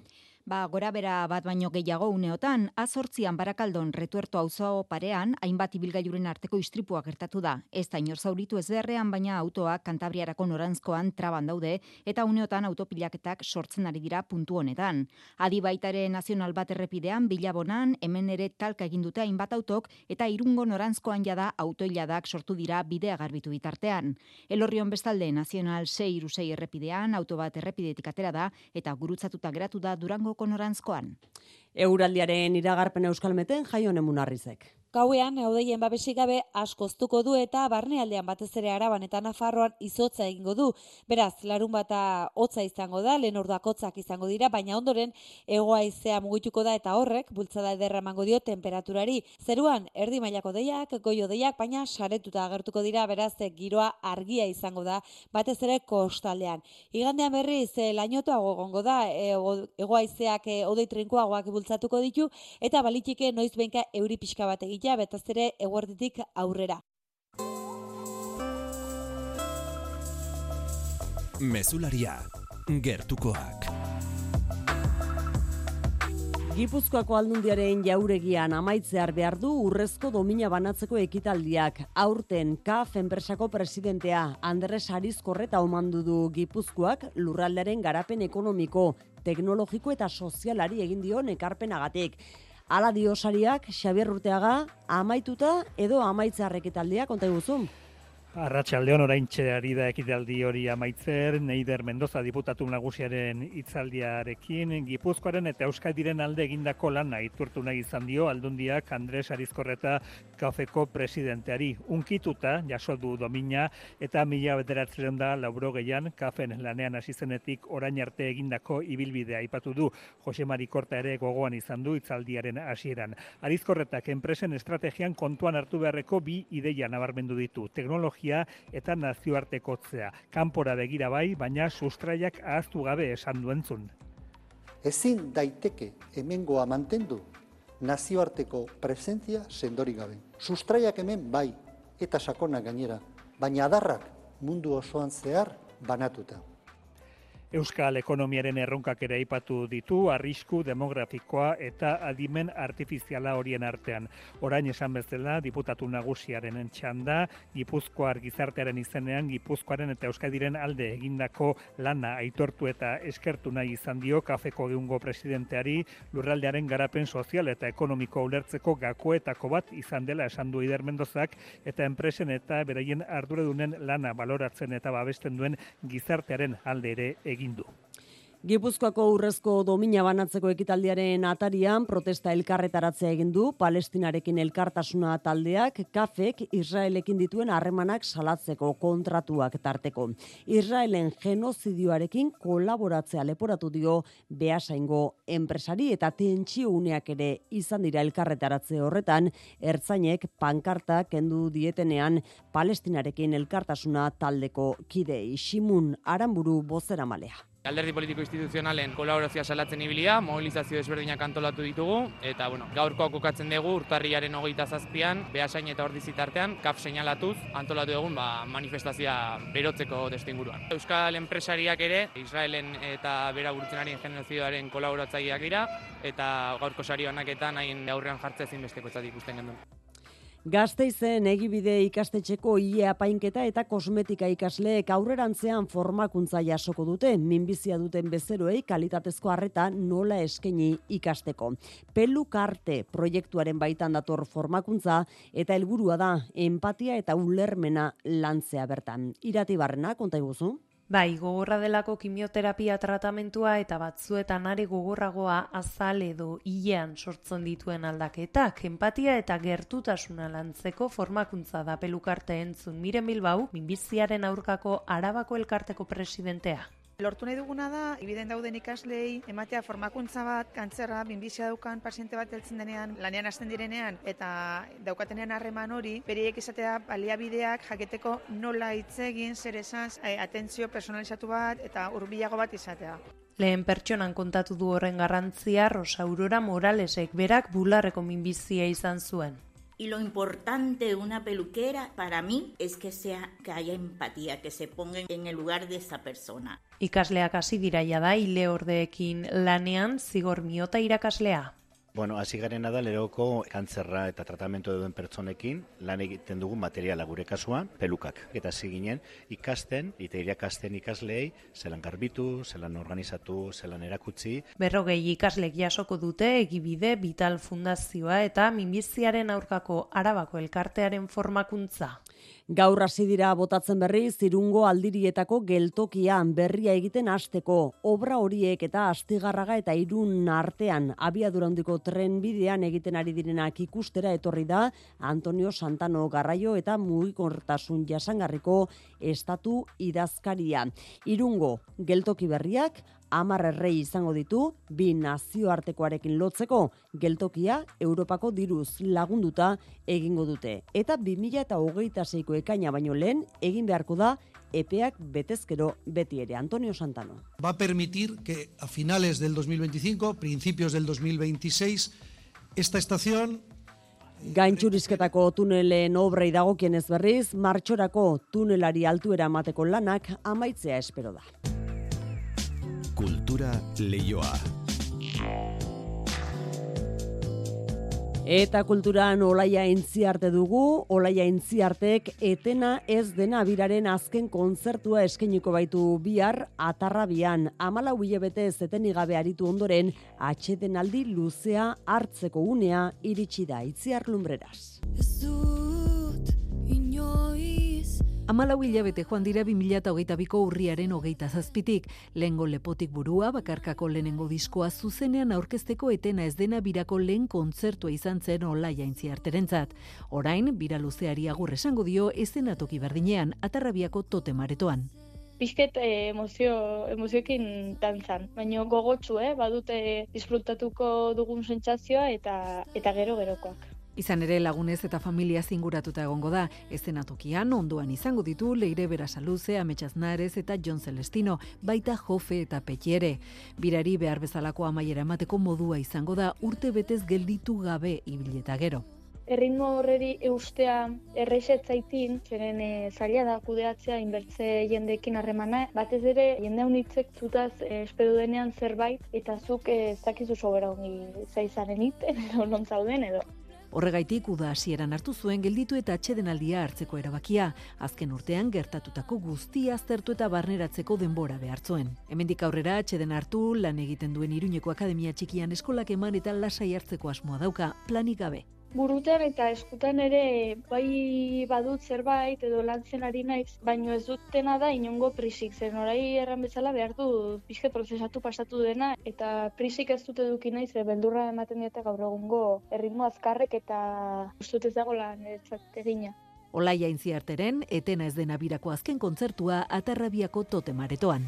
Ba, gora bera bat baino gehiago uneotan, azortzian barakaldon retuerto auzo parean, hainbat ibilgailuren arteko istripua gertatu da. Ez da inor zauritu ez beharrean, baina autoak kantabriarako norantzkoan traban daude, eta uneotan autopilaketak sortzen ari dira puntu honetan. Adi baitare nazional bat errepidean, bilabonan, hemen ere talka egin dute hainbat autok, eta irungo norantzkoan jada autoiladak sortu dira bidea garbitu bitartean. Elorrion bestalde, nazional 6 irusei errepidean, auto bat errepidetik atera da, eta gurutzatuta geratu da durango Norantzkoan. Euraldiaren iragarpen euskalmeten jaio nemunarrizek. Gauean, eudeien babesik gabe askoztuko du eta barnealdean batez ere araban eta nafarroan izotza egingo du. Beraz, larun bata hotza izango da, lehen ordakotzak izango dira, baina ondoren egoa izea mugituko da eta horrek, bultzada ederra mango dio temperaturari. Zeruan, erdi mailako deiak, goio deiak, baina saretuta agertuko dira, beraz, giroa argia izango da, batez ere kostaldean. Igandean berriz, e, lainotoa gongo da, e, egoa izeak e, odei trinkoagoak bultzatuko ditu, eta balitike noiz benka euri pixka bat egitea betaz ere eguerditik aurrera. Mesularia, gertukoak. Gipuzkoako aldundiaren jauregian amaitzear behar du urrezko domina banatzeko ekitaldiak. Aurten KAF enpresako presidentea Andres Arizkorreta omandu du Gipuzkoak lurraldaren garapen ekonomiko, teknologiko eta sozialari egin dion ekarpenagatik. Ala diosariak Xabier Urteaga amaituta edo amaitzarrek etaldia konta guzun. Arratxaldeon orain txeari da ekitaldi hori amaitzer, Neider Mendoza diputatu nagusiaren hitzaldiarekin, Gipuzkoaren eta Euskadiren alde egindako lan iturtu nahi izan dio aldundiak Andres Arizkorreta kafeko presidenteari. Unkituta, jaso du domina, eta mila bederatzen da lauro gehian kafen lanean asizenetik orain arte egindako ibilbidea aipatu du. Jose Marikorta ere gogoan izan du hitzaldiaren hasieran. Arizkorretak enpresen estrategian kontuan hartu beharreko bi ideia nabarmendu ditu. Teknologia teknologia eta nazioartekotzea. Kanpora begira bai, baina sustraiak ahaztu gabe esan duentzun. Ezin daiteke hemengoa mantendu nazioarteko presentzia sendori gabe. Sustraiak hemen bai eta sakona gainera, baina adarrak mundu osoan zehar banatuta. Euskal ekonomiaren erronkak ere aipatu ditu, arrisku demografikoa eta adimen artifiziala horien artean. Orain esan bezala, diputatu nagusiaren txanda, Gipuzkoar gizartearen izenean, Gipuzkoaren eta Euskadiren alde egindako lana aitortu eta eskertu nahi izan dio kafeko egungo presidenteari lurraldearen garapen sozial eta ekonomiko ulertzeko gakoetako bat izan dela esan du Ider Mendozak eta enpresen eta beraien arduradunen lana baloratzen eta babesten duen gizartearen alde ere egin du. Gipuzkoako urrezko domina banatzeko ekitaldiaren atarian protesta elkarretaratzea egin du Palestinarekin elkartasuna taldeak kafek Israelekin dituen harremanak salatzeko kontratuak tarteko. Israelen genozidioarekin kolaboratzea leporatu dio behasaingo enpresari eta tentsio uneak ere izan dira elkarretaratze horretan ertzainek pankarta kendu dietenean Palestinarekin elkartasuna taldeko kidei Simun Aramburu bozera malea. Alderdi politiko instituzionalen kolaborazioa salatzen ibilia, mobilizazio desberdinak antolatu ditugu, eta bueno, gaurkoa kokatzen dugu urtarriaren hogeita zazpian, behasain eta ordi zitartean, kaf seinalatuz, antolatu dugun ba, manifestazioa berotzeko destinguruan. Euskal enpresariak ere, Israelen eta bera burutzenarien genozioaren kolaboratzaileak dira, eta gaurko sari honaketan hain aurrean jartzea zinbesteko ez ikusten gendun. Gazteizen egibide ikastetxeko ie apainketa eta kosmetika ikasleek aurrerantzean formakuntza jasoko dute, minbizia duten bezeroei kalitatezko harreta nola eskeni ikasteko. Pelu karte proiektuaren baitan dator formakuntza eta helburua da empatia eta ulermena lantzea bertan. Irati barrena, konta iguzu? Bai, gogorra delako kimioterapia tratamentua eta batzuetan ari gogorragoa azal edo hilean sortzen dituen aldaketak, empatia eta gertutasuna lantzeko formakuntza da pelukarte entzun Miren Bilbau, minbiziaren aurkako Arabako elkarteko presidentea. Lortu nahi duguna da, ibiden dauden ikaslei, ematea formakuntza bat, kantzerra, binbizia daukan paziente bat heltzen denean, lanean hasten direnean, eta daukatenean harreman hori, beriek izatea baliabideak jaketeko nola hitz egin, zer esan, eh, atentzio personalizatu bat, eta urbilago bat izatea. Lehen pertsonan kontatu du horren garrantzia Rosa Aurora Moralesek berak bularreko minbizia izan zuen. Y lo importante de una peluquera para mí es que sea que haya empatía, que se ponga en el lugar de esa persona. Ikasleak hasi dira da ile ordeekin lanean zigor miota irakaslea. Bueno, hasi garen da leroko kantzerra eta tratamentu duen pertsonekin lan egiten dugu materiala gure kasuan, pelukak. Eta hasi ginen ikasten, eta irakasten ikaslei, zelan garbitu, zelan organizatu, zelan erakutsi. Berrogei ikaslek jasoko dute egibide Vital Fundazioa eta minbiziaren aurkako Arabako elkartearen formakuntza. Gaur hasi dira botatzen berri zirungo aldirietako geltokian berria egiten hasteko obra horiek eta astigarraga eta irun artean abiadura handiko tren bidean egiten ari direnak ikustera etorri da Antonio Santano Garraio eta mugikortasun jasangarriko estatu idazkaria. Irungo geltoki berriak amar errei izango ditu, bi nazioartekoarekin lotzeko geltokia Europako diruz lagunduta egingo dute. Eta 2000 eta hogeita zeiko ekaina baino lehen, egin beharko da epeak betezkero beti ere. Antonio Santano. Va a permitir que a finales del 2025, principios del 2026, esta estación Gaintxurizketako tunelen obrei dagokienez berriz, martxorako tunelari altuera emateko lanak amaitzea espero da. Kultura leioa. Eta kulturan olaia intziarte dugu, olaia intziartek etena ez dena biraren azken kontzertua eskeniko baitu bihar atarrabian. Amala hilabete zeteni gabe aritu ondoren, atxeten aldi luzea hartzeko unea iritsi da itziar lumbreraz. Amalau hilabete joan dira 2008ko urriaren hogeita zazpitik, lehengo lepotik burua, bakarkako lehenengo diskoa zuzenean aurkezteko etena ez dena birako lehen kontzertua izan zen ola jaintzi arterentzat. Orain, bira luzeari agur esango dio ezenatoki berdinean, atarrabiako tote maretoan. Bizket eh, emozio, emozioekin dantzan, baina gogotsu, eh? badute disfrutatuko dugun sentsazioa eta eta gero gerokoak. Izan ere lagunez eta familia zinguratuta egongo da, ezenatokian onduan izango ditu Leire Berasaluze, Ametsaz Narez eta John Celestino, baita Jofe eta Petiere. Birari behar bezalako amaiera emateko modua izango da urte betez gelditu gabe ibileta gero erritmo horreri eustea erresetzaitin, zeren e, zaila da kudeatzea inbertze jendekin harremana, batez ere jende unitzek zutaz e, espero denean zerbait, eta zuk e, ez dakizu sobera ongi zaizaren iten, edo non zauden edo. Horregaitik uda hasieran hartu zuen gelditu eta atxedenaldia hartzeko erabakia. Azken urtean gertatutako guztia aztertu eta barneratzeko denbora behartzoen. Hemendik aurrera atxeden hartu lan egiten duen Iruñeko Akademia Txikian eskolak eman eta lasai hartzeko asmoa dauka planik gabe. Burutan eta eskutan ere bai badut zerbait edo lantzen ari naiz, baino ez dutena da inongo prisik, zen orai erran bezala behar du pixke prozesatu pasatu dena, eta prisik ez dute eduki naiz, ze beldurra ematen dieta gaur egungo erritmo azkarrek eta ustut ez dago lan egina. Olaia intziarteren, etena ez dena birako azken kontzertua atarrabiako totemaretoan.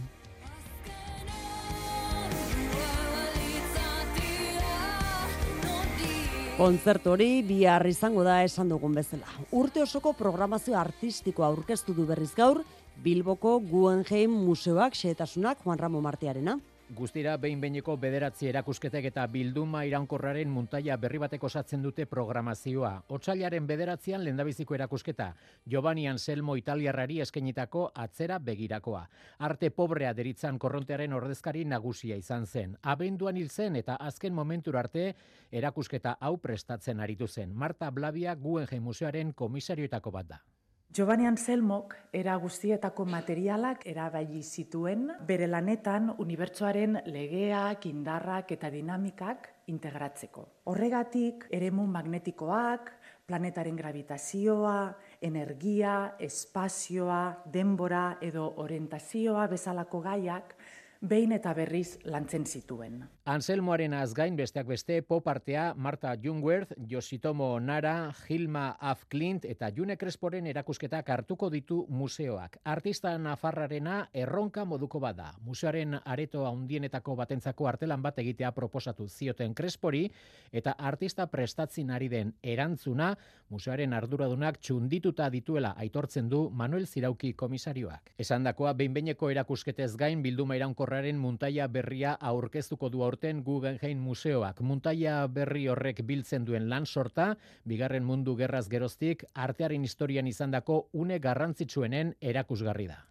Kontzertu hori bihar izango da esan dugun bezala. Urte osoko programazio artistikoa aurkeztu du berriz gaur, Bilboko Guggenheim Museoak xehetasunak Juan Ramo Martiarena. Guztira behin behineko bederatzi erakusketek eta bilduma iraunkorraren muntaia berri bateko osatzen dute programazioa. Otsailaren bederatzean lendabiziko erakusketa, Giovanni Anselmo Italiarrari eskenitako atzera begirakoa. Arte pobrea deritzan korrontearen ordezkari nagusia izan zen. Abenduan hil zen eta azken momentur arte erakusketa hau prestatzen aritu zen. Marta Blavia Guggenheim Museoaren komisarioetako bat da. Giovanni Anselmok era guztietako materialak erabili zituen bere lanetan unibertsoaren legeak, indarrak eta dinamikak integratzeko. Horregatik eremu magnetikoak, planetaren gravitazioa, energia, espazioa, denbora edo orientazioa bezalako gaiak behin eta berriz lantzen zituen. Anselmoaren azgain besteak beste popartea Marta Jungwerth, Jositomo Nara, Gilma Af Clint eta June Cresporen erakusketak hartuko ditu museoak. Artista Nafarrarena erronka moduko bada. Museoaren areto handienetako batentzako artelan bat egitea proposatu zioten Crespori eta artista prestatzen ari den erantzuna museoaren arduradunak txundituta dituela aitortzen du Manuel Zirauki komisarioak. Esandakoa behinbeineko erakusketez gain bilduma iraunkorra Horraren muntaia berria aurkeztuko du aurten Guggenheim Museoak. Muntaia berri horrek biltzen duen lan sorta, bigarren mundu gerraz geroztik, artearen historian izandako une garrantzitsuenen erakusgarri da.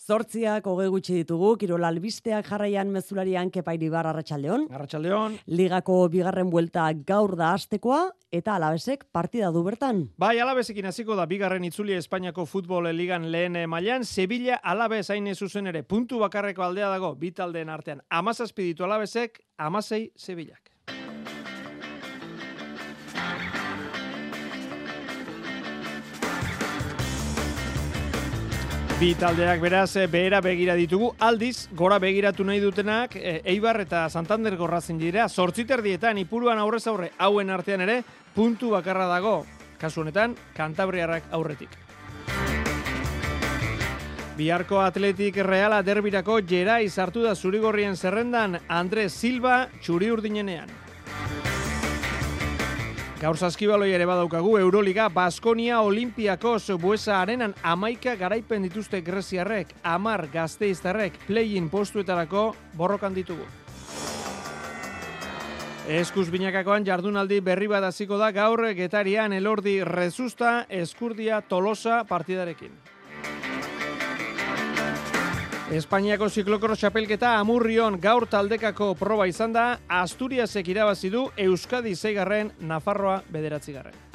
Zortziak hoge gutxi ditugu, Kirol Albisteak jarraian mezularian kepairi bar Arratxaldeon. Arratxaldeon. Ligako bigarren buelta gaur da astekoa eta alabesek partida du bertan. Bai, alabesekin hasiko da bigarren itzuli Espainiako futbol ligan lehen mailan Sevilla alabez hain zuzen ere puntu bakarreko aldea dago bitaldeen artean. Amazazpiditu alabesek, amazei Sevillak. Bi taldeak beraz eh, behera begira ditugu, aldiz, gora begiratu nahi dutenak, e, Eibar eta Santander gorrazen dira, sortziterdietan, ipuruan aurrez aurre, hauen artean ere, puntu bakarra dago, kasu honetan, kantabriarrak aurretik. Biharko atletik reala derbirako jera izartu da zurigorrien zerrendan Andres Silva txuri urdinenean. Gaur saskibaloi ere badaukagu Euroliga Baskonia Olimpiakos buesa arenan amaika garaipen dituzte Greziarrek, amar gazteiztarrek play-in postuetarako borrokan ditugu. Eskuz binakakoan jardunaldi berri bat hasiko da gaur getarian elordi rezusta eskurdia tolosa partidarekin. Espainiako ziklokro txapelketa amurrion gaur taldekako proba izan da, Asturiasek irabazi du Euskadi zeigarren Nafarroa bederatzigarren.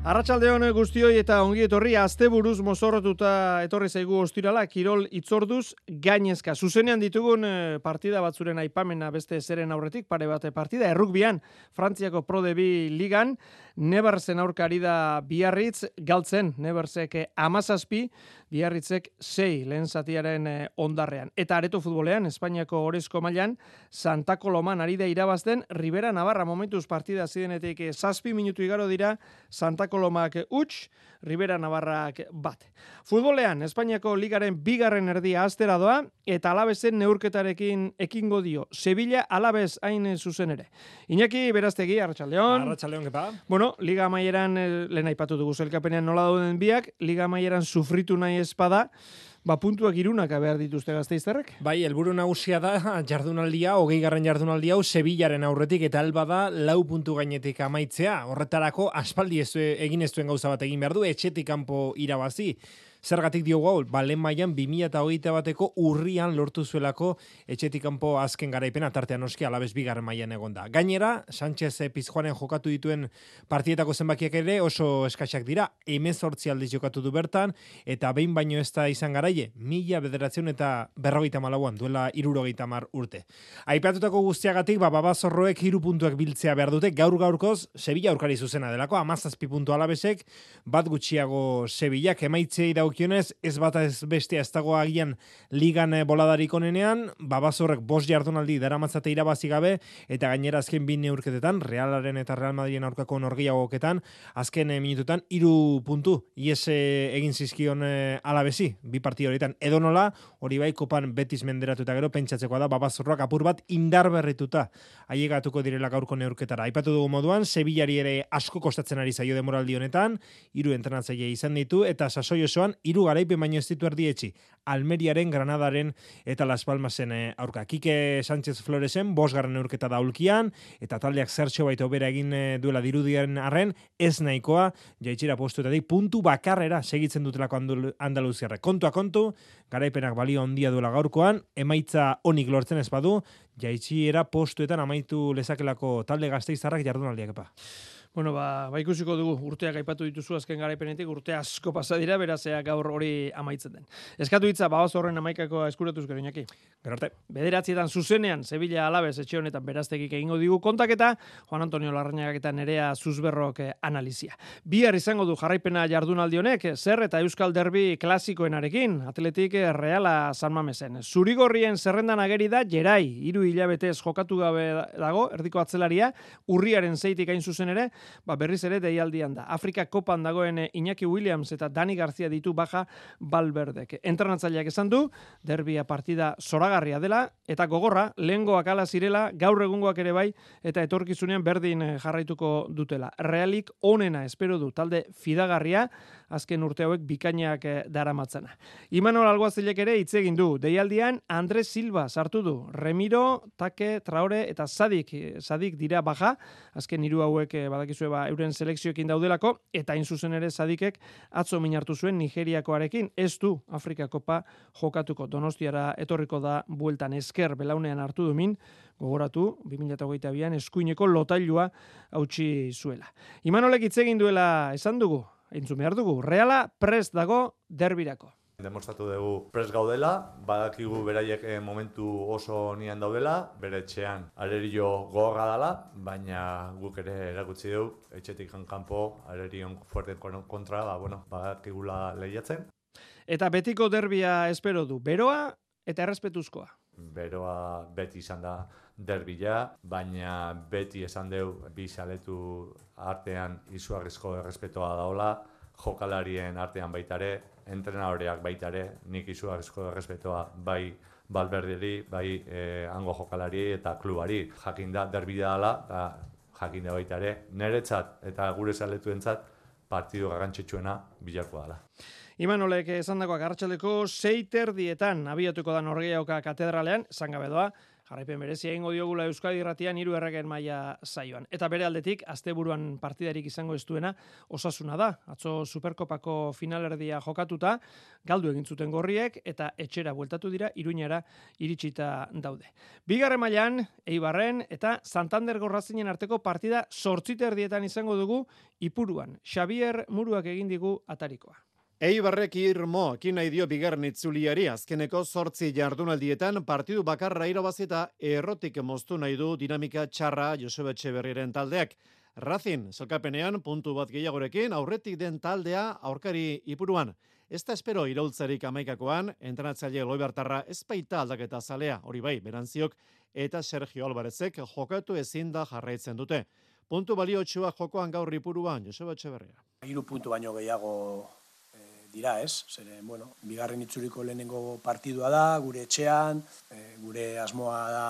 Arratsaldeon guztioi eta ongi etorri asteburuz mozorrotuta etorri zaigu ostirala Kirol itzorduz gainezka. Zuzenean ditugun eh, partida batzuren aipamena beste zeren aurretik pare bate partida errukbian Frantziako Pro de Bi ligan Nebersen aurkari da Biarritz galtzen Nebersek 17 Biarritzek 6 lehen zatiaren eh, ondarrean. Eta areto futbolean Espainiako Orezko mailan Santa Coloman ari da irabazten Rivera Navarra momentuz partida zidenetik 7 minutu igaro dira Santa Kolomak utx, Rivera Navarrak bat. Futbolean, Espainiako ligaren bigarren erdia astera doa, eta alabezen neurketarekin ekingo dio. Sevilla alabez hain zuzen ere. Iñaki, beraztegi, Arratxaldeon. Arratxaldeon, kepa. Bueno, Liga Maieran, eh, lehen aipatu dugu zelkapenean nola dauden biak, Liga Maieran sufritu nahi espada, ba, puntuak irunak behar dituzte gazteizterrek. Bai, helburu nagusia da jardunaldia, hogei garren jardunaldia hau Sevillaren aurretik eta alba da lau puntu gainetik amaitzea. Horretarako aspaldi ez, egin ez duen gauza bat egin behar du, etxetik kanpo irabazi. Zergatik dio gau, ba, lehen maian 2008 bateko urrian lortu zuelako etxetik kanpo azken garaipena tartean oski alabez bigarren maian egon da. Gainera, Sánchez Pizjuanen jokatu dituen partietako zenbakiak ere oso eskaxak dira, emezortzi aldiz jokatu du bertan, eta behin baino ez da izan garaie, mila bederatzen eta berrogeita malauan, duela irurogeita mar urte. Aipatutako guztiagatik, ba, babazorroek hiru puntuak biltzea behar dute, gaur gaurkoz, Sevilla aurkari zuzena delako, amazazpi puntu alabezek, bat gutxiago Sevillak emaitzei dau dagokionez, ez bat ez beste ez dago agian ligan eh, boladarik onenean, babazorrek bos jardunaldi daramatzate irabazi gabe, eta gainera azken bin neurketetan, Realaren eta Real Madriden aurkako norgiagoketan, azken e, minututan, iru puntu, ies eh, egin zizkion alabezi, bi parti horietan, edo nola, hori bai, kopan betiz menderatu eta gero, pentsatzekoa da, babazorrak apur bat indar berrituta, aiegatuko direla gaurko neurketara. Aipatu dugu moduan, Sevillari ere asko kostatzen ari zaio demoraldi honetan, hiru entrenatzaile izan ditu, eta sasoi osoan, hiru garaipen baino ez ditu erdietzi. Almeriaren, Granadaren eta Las Palmasen eh, aurka. Kike Sánchez Floresen, bosgarren neurketa da ulkian, eta taldeak zertxo baita obera egin eh, duela dirudiaren arren, ez nahikoa, jaitxera postuetatik, puntu bakarrera segitzen dutelako Andaluziarre. Kontua kontu, garaipenak balio ondia duela gaurkoan, emaitza onik lortzen ez badu, jaitxiera postuetan amaitu lezakelako talde gazteizarrak jardunaldiak epa. Bueno, ba, ba ikusiko dugu urteak aipatu dituzu azken garaipenetik, urte asko pasa dira, berazea gaur hori amaitzen den. Eskatu hitza, babaz horren amaikako eskuratuz gero inaki. Gerarte. Bederatzietan zuzenean, Sevilla Alabez etxe honetan beraztekik egingo digu kontaketa, Juan Antonio Larrañagak eta Nerea Zuzberrok eh, analizia. Bihar izango du jarraipena jardunaldi honek, zer eta Euskal Derbi klasikoenarekin, atletik eh, Reala San Mamesen. Zurigorrien zerrendan ageri da, jerai, hiru hilabetez jokatu gabe dago, erdiko atzelaria, urriaren zeitik hain zuzen ere, ba, berriz ere deialdian da. Afrika kopan dagoen eh, Iñaki Williams eta Dani Garcia ditu baja Balberdek. Entrenatzaileak esan du, derbia partida zoragarria dela, eta gogorra, lehengoak ala zirela, gaur egungoak ere bai, eta etorkizunean berdin eh, jarraituko dutela. Realik onena espero du, talde fidagarria, azken urte hauek bikainak eh, daramatzana. Imanol Alguazilek ere hitz egin du. Deialdian Andres Silva sartu du. Remiro, Take, Traore eta Sadik, Sadik dira baja. Azken hiru hauek badakizue ba euren selekzioekin daudelako eta in zuzen ere Sadikek atzo minartu zuen Nigeriakoarekin ez du Afrika Kopa jokatuko Donostiara etorriko da bueltan esker belaunean hartu du min gogoratu 2022an eskuineko lotailua hautsi zuela. Imanolek hitz egin duela esan dugu, entzun behar dugu, reala prest dago derbirako demostratu dugu pres gaudela, badakigu beraiek eh, momentu oso nian daudela, bere etxean arerio gogorra dela, baina guk ere erakutsi dugu, etxetik kanpo arerion fuerte kontra, ba, bueno, badakigula lehiatzen. Eta betiko derbia espero du, beroa eta errespetuzkoa. Beroa beti izan da derbila, baina beti esan deu bi saletu artean izugarrizko errespetoa daola, jokalarien artean baitare, entrenadoreak baita ere, nik izugarrizko errespetoa bai balberderi, bai eh, hango jokalari eta klubari. Jakin da, derbidea dela, da baita ere, niretzat eta gure zaletuentzat partidu garrantzitsuena bilako dela. Imanolek esan dagoak hartxaleko seiter dietan abiatuko da Norgeioka katedralean, zangabedoa, Jarraipen berezi egingo diogula Euskadi Irratian hiru erregen maila saioan. Eta bere aldetik asteburuan partidarik izango ez duena osasuna da. Atzo Superkopako finalerdia jokatuta galdu egin zuten gorriek eta etxera bueltatu dira Iruñara iritsita daude. Bigarren mailan Eibarren eta Santander Gorrazinen arteko partida 8 erdietan izango dugu Ipuruan. Xavier Muruak egin digu atarikoa. Eibarrek irmo, ekin nahi dio bigarren itzuliari, azkeneko sortzi jardunaldietan partidu bakarra irabazita errotik moztu nahi du dinamika txarra Josebe Etxeberriren taldeak. Razin, zelkapenean, puntu bat gehiagorekin, aurretik den taldea aurkari ipuruan. Ez da espero iraultzarik amaikakoan, entrenatzaile loibartarra ez baita aldaketa zalea, hori bai, berantziok, eta Sergio Alvarezek jokatu ezin da jarraitzen dute. Puntu baliotxua jokoan gaur ipuruan, Joseba Etxeberria. Hiru puntu baino gehiago dira, ez? Zere, bueno, bigarren itzuriko lehenengo partidua da, gure etxean, e, gure asmoa da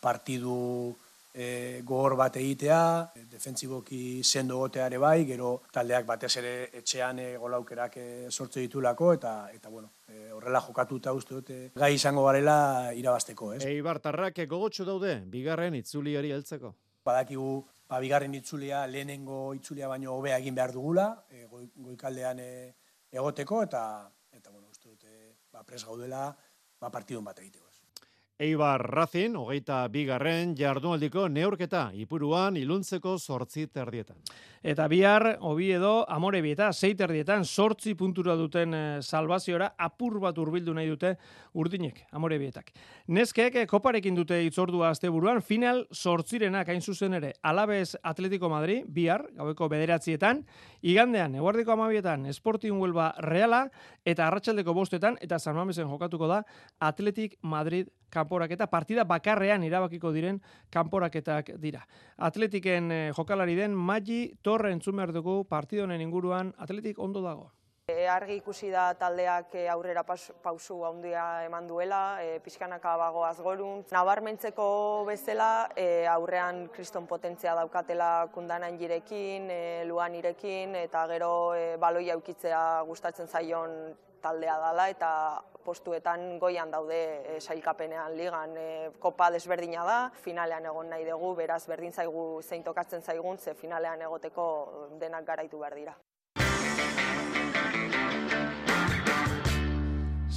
partidu e, gogor bat egitea, defentsiboki sendo goteare bai, gero taldeak batez ere etxean e, golaukerak e, sortze ditulako, eta, eta bueno, e, horrela jokatuta uste dute gai izango garela irabasteko, ez? Eibar tarrak gogotxo daude, bigarren itzuliari heltzeko. Badakigu, ba, bigarren itzulia, lehenengo itzulia baino hobea egin behar dugula, e, goikaldean e, egoteko, eta, eta bueno, uste dute, ba, pres gaudela, ba, partidun bat egiteko. Eibar Racing, hogeita bigarren jardunaldiko neurketa, ipuruan iluntzeko sortzi terdietan. Eta bihar, Oviedo, Amore Bieta, sei terdietan, sortzi puntura duten e, salvaziora, apur bat urbildu nahi dute urdinek, Amore Bietak. Neskek, eh, koparekin dute itzordua asteburuan, final sortzirenak hain zuzen ere, Alabez Atletico Madrid, bihar, gaueko bederatzietan, igandean, eguardiko amabietan, Sporting Huelva Reala, eta arratsaldeko bostetan, eta San Mamesen jokatuko da, Atletic Madrid kanporaketa partida bakarrean irabakiko diren kanporaketak dira. Atletiken eh, jokalari den Magi Torre entzumer dugu partidonen inguruan Atletik ondo dago. E, argi ikusi da taldeak e, aurrera pausu handia eman duela, e, pixkanaka bago azgorun. Nabarmentzeko bezala e, aurrean kriston potentzia daukatela kundanan jirekin, e, luan irekin, eta gero e, baloi aukitzea gustatzen zaion taldea dala eta postuetan goian daude e, sailkapenean ligan e, kopa desberdina da, finalean egon nahi dugu, beraz berdin zaigu zein tokatzen zaigun, ze finalean egoteko denak garaitu behar dira.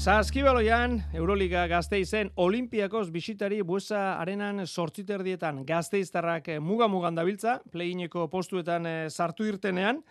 Saskibaloian, Euroliga gazteizen, Olimpiakos bisitari buesa arenan sortziterdietan gazteiztarrak muga-mugan dabiltza, playineko postuetan eh, sartu irtenean,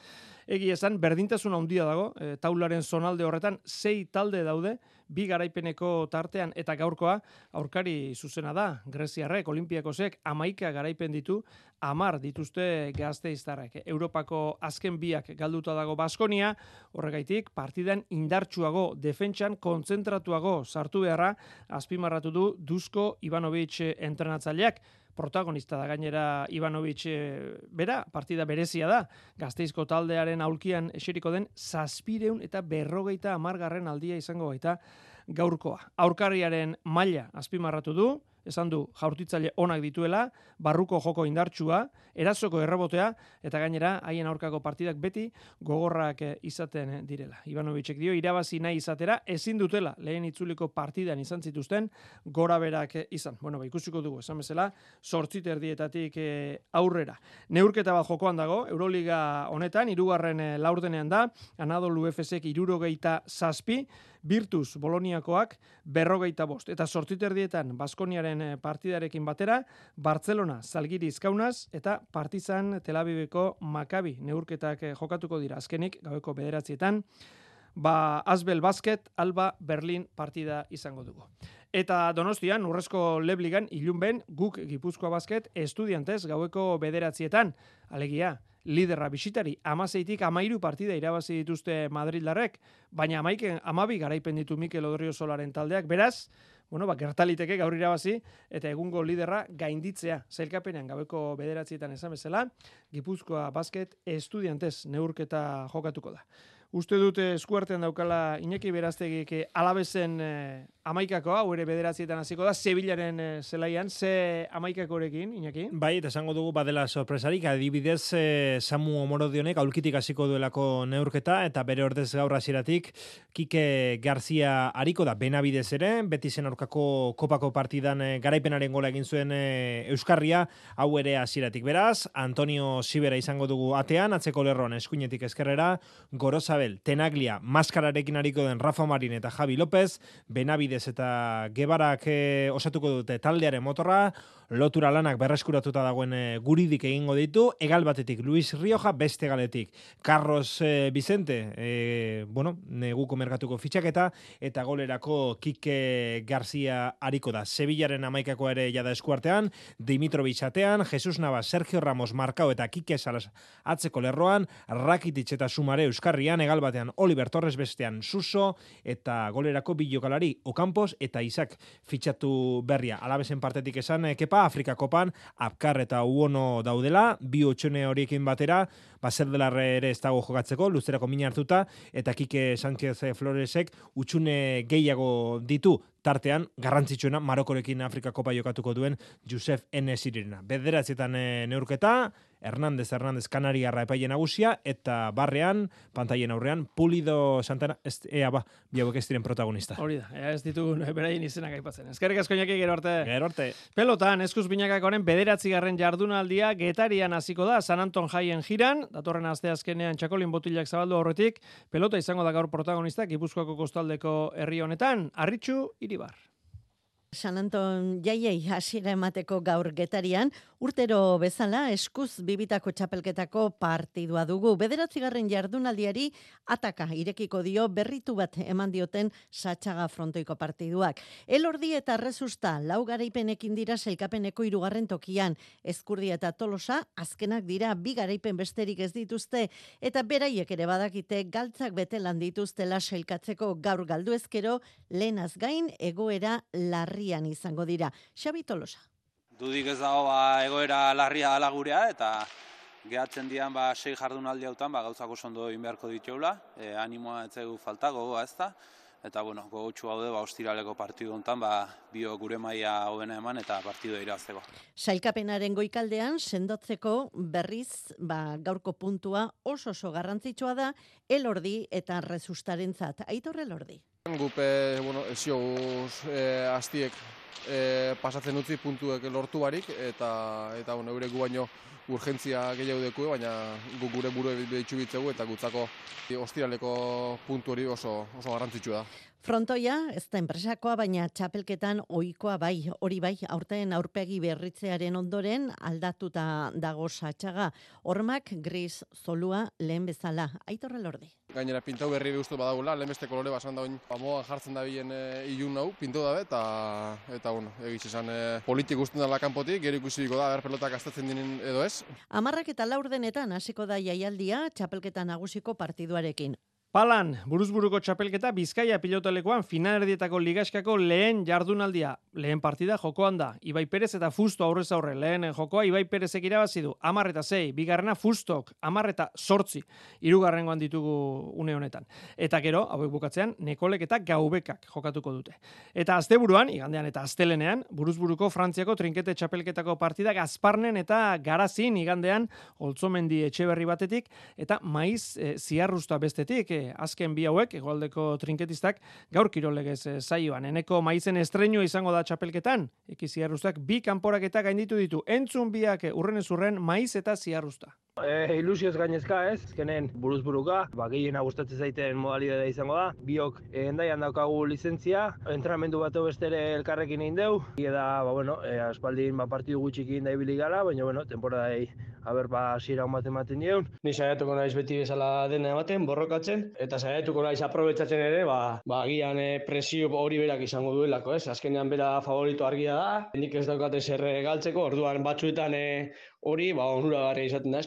egi esan, berdintasun handia dago, e, taularen zonalde horretan, sei talde daude, bi garaipeneko tartean eta gaurkoa, aurkari zuzena da, Greziarrek, Olimpiakosek, amaika garaipen ditu, amar dituzte gazte iztarrek. Europako azken biak galduta dago Baskonia, horregaitik, partidan indartsuago, defentsan, kontzentratuago sartu beharra, azpimarratu du, Dusko Ivanovic entrenatzaileak, protagonista da. Gainera Ivanovic eh, bera, partida berezia da, gazteizko taldearen aulkian eseriko den, zazpireun eta berrogeita amargarren aldia izango baita gaurkoa. Aurkarriaren maila azpimarratu du, esan du jaurtitzaile onak dituela, barruko joko indartsua, erazoko errebotea, eta gainera haien aurkako partidak beti gogorrak eh, izaten eh, direla. Ivanovicek dio, irabazi nahi izatera, ezin dutela lehen itzuliko partidan izan zituzten, gora berak eh, izan. Bueno, ba, ikusiko dugu, esan bezala, sortzit erdietatik aurrera. Neurketa bat jokoan dago, Euroliga honetan, irugarren laurdenean da, Anadolu UFSek irurogeita zazpi, Virtus Boloniakoak berrogeita bost. Eta sortiterdietan Baskoniaren eh, partidarekin batera, Barcelona Zalgiri Izkaunaz eta Partizan Tel Aviveko Makabi neurketak eh, jokatuko dira. Azkenik, gaueko bederatzietan, ba Asbel Basket, Alba Berlin partida izango dugu. Eta Donostian, urrezko lebligan, ilunben, guk Gipuzkoa Basket, estudiantez gaueko bederatzietan, alegia, liderra bisitari amazeitik amairu partida irabazi dituzte Madrildarrek, baina amaiken amabi garaipen ditu Mikel Odrio Solaren taldeak, beraz, bueno, ba, gertaliteke gaur irabazi, eta egungo liderra gainditzea, zailkapenean gabeko bederatzietan esan bezala, Gipuzkoa basket estudiantez neurketa jokatuko da. Uste dute eskuartean daukala Iñaki Beraztegik alabezen eh, amaikako, hau ere bederatzietan hasiko da, Sevillaren e, zelaian, ze amaikakorekin, Iñaki? Bai, eta esango dugu badela sorpresarik, adibidez e, Samu Omorodionek aulkitik hasiko duelako neurketa, eta bere ordez gaur hasieratik Kike Garzia hariko da, benabidez ere, beti zen aurkako kopako partidan e, garaipenaren gola egin zuen e, Euskarria, hau ere hasieratik beraz, Antonio Sibera izango dugu atean, atzeko lerroan eskuinetik eskerrera, Gorosabel, Tenaglia, Maskararekin hariko den Rafa Marin eta Javi López, benabidez eta gebarak e, osatuko dute taldearen motorra, lotura lanak berreskuratuta dagoen e, guridik egingo ditu, egal batetik Luis Rioja, beste galetik Carlos e, Vicente, e, bueno, neguko merkatuko fitxaketa, eta golerako Kike Garcia hariko da. Sevillaren amaikako ere jada eskuartean, Dimitrovic atean, Jesus Nava, Sergio Ramos, Marcao eta Kike Salas atzeko lerroan, Rakitic eta Sumare Euskarrian, egal batean Oliver Torres bestean Suso, eta golerako bilokalari Ocampos eta Isaac fitxatu berria. Alabesen partetik esan, kepa, Afrika kopan, Apkar eta Uono daudela, bi utxone horiekin batera, bazer delarre ere ez dago jokatzeko, luzerako mina hartuta, eta Kike Sánchez Floresek utxune gehiago ditu, tartean garrantzitsuena Marokorekin Afrika Kopa jokatuko duen Josef Enesirena. Bederatzietan e, neurketa, Hernandez Hernandez Kanariarra epaile nagusia eta barrean pantailen aurrean Pulido Santana ez ea ba bi hauek ez diren protagonista. Hori da, ea ez ditugun beraien izenak aipatzen. Eskerrik asko inaki gero arte. Gero arte. Pelotan eskuz binakakoren 9. jardunaldia Getarian hasiko da San Anton Jaien jiran, datorren aste azkenean Txakolin botilak zabaldu horretik, pelota izango da gaur protagonista Gipuzkoako kostaldeko herri honetan, Arritxu Iribar. San Anton jaiei hasiera emateko gaur getarian, urtero bezala eskuz bibitako txapelketako partidua dugu. Bederatzigarren jardunaldiari ataka irekiko dio berritu bat eman dioten satxaga frontoiko partiduak. Elordi eta rezusta lau garaipenekin dira selkapeneko irugarren tokian. Ezkurdi eta tolosa azkenak dira bi garaipen besterik ez dituzte eta beraiek ere badakite galtzak bete lan dituztela selkatzeko gaur galdu ezkero lehenaz gain egoera larri larrian izango dira. Xabi Tolosa. Dudik ez dago ba, egoera larria ala gurea eta gehatzen dian ba, sei jardunaldi hautan ba, gauzako sondo egin beharko dituela. E, animoa ez falta, gogoa ez da. Eta bueno, gogotsu haude ba, ostiraleko partidu hontan ba, bio gure maila hobena eman eta partidu irazteko. Sailkapenaren goikaldean sendotzeko berriz ba, gaurko puntua oso oso garrantzitsua da elordi eta rezustarentzat. Aitor elordi. Gupe, bueno, ezio e, astiek e, pasatzen utzi puntuek lortu barik, eta, eta bueno, eure gu baino urgentzia gehiago deku, baina gu gure buru behitxu bitzegu, eta gutzako ostiraleko puntu hori oso, oso garrantzitsua da. Frontoia, ez da enpresakoa, baina txapelketan ohikoa bai, hori bai, aurten aurpegi berritzearen ondoren aldatuta dago satxaga. Hormak gris zolua lehen bezala. Aitorre lorde. Gainera, pintau berri behuztu badagula, lehen beste kolore basan da pamoa jartzen da bien e, ilun hau, pintu dabe, eta, eta bueno, egiz esan e, politik usten dela kanpotik, gero ikusiko da, er pelotak astatzen dinen edo ez. Amarrak eta laurdenetan hasiko da jaialdia txapelketa nagusiko partiduarekin. Palan, buruzburuko txapelketa Bizkaia pilotalekoan finalerdietako ligaskako lehen jardunaldia. Lehen partida jokoan da. Ibai Perez eta Fusto aurrez aurre. Lehen jokoa Ibai Perezek irabazi du. Amarreta zei. Bigarrena Fustok. Amarreta sortzi. Irugarrengoan ditugu une honetan. Eta gero, hauek bukatzean, Nekolek eta Gaubekak jokatuko dute. Eta asteburuan, igandean eta astelenean, buruzburuko Frantziako trinkete txapelketako partida Gazparnen eta Garazin igandean, Oltzomendi etxeberri batetik, eta maiz e, ziarrusta bestetik, e, azken bi hauek egoaldeko trinketistak gaur kirolegez e, saioan. Eneko maizen estreño izango da txapelketan. Eki ziarrustak bi kanporaketa gainditu ditu. Entzun biak urren urren maiz eta ziarrusta E, ilusioz gainezka ez, ezkenen buruz buruka, ba, gehiena gustatzen zaiten modalidadea izango da. Biok e, endaian daukagu lizentzia, entrenamendu bat bestere elkarrekin egin deu. Eta, ba, bueno, e, aspaldin ba, partidu gutxikin da ibili gara, baina, bueno, temporadei haber ba hasiera on bat ematen dieun. Ni saiatuko naiz beti bezala dena ematen, borrokatzen eta saiatuko naiz aprobetxatzen ere, ba ba agian e, presio hori berak izango duelako, ez? Azkenean bera favorito argia da. Nik ez daukate zer galtzeko, orduan batzuetan e, hori ba onuragarria izaten da.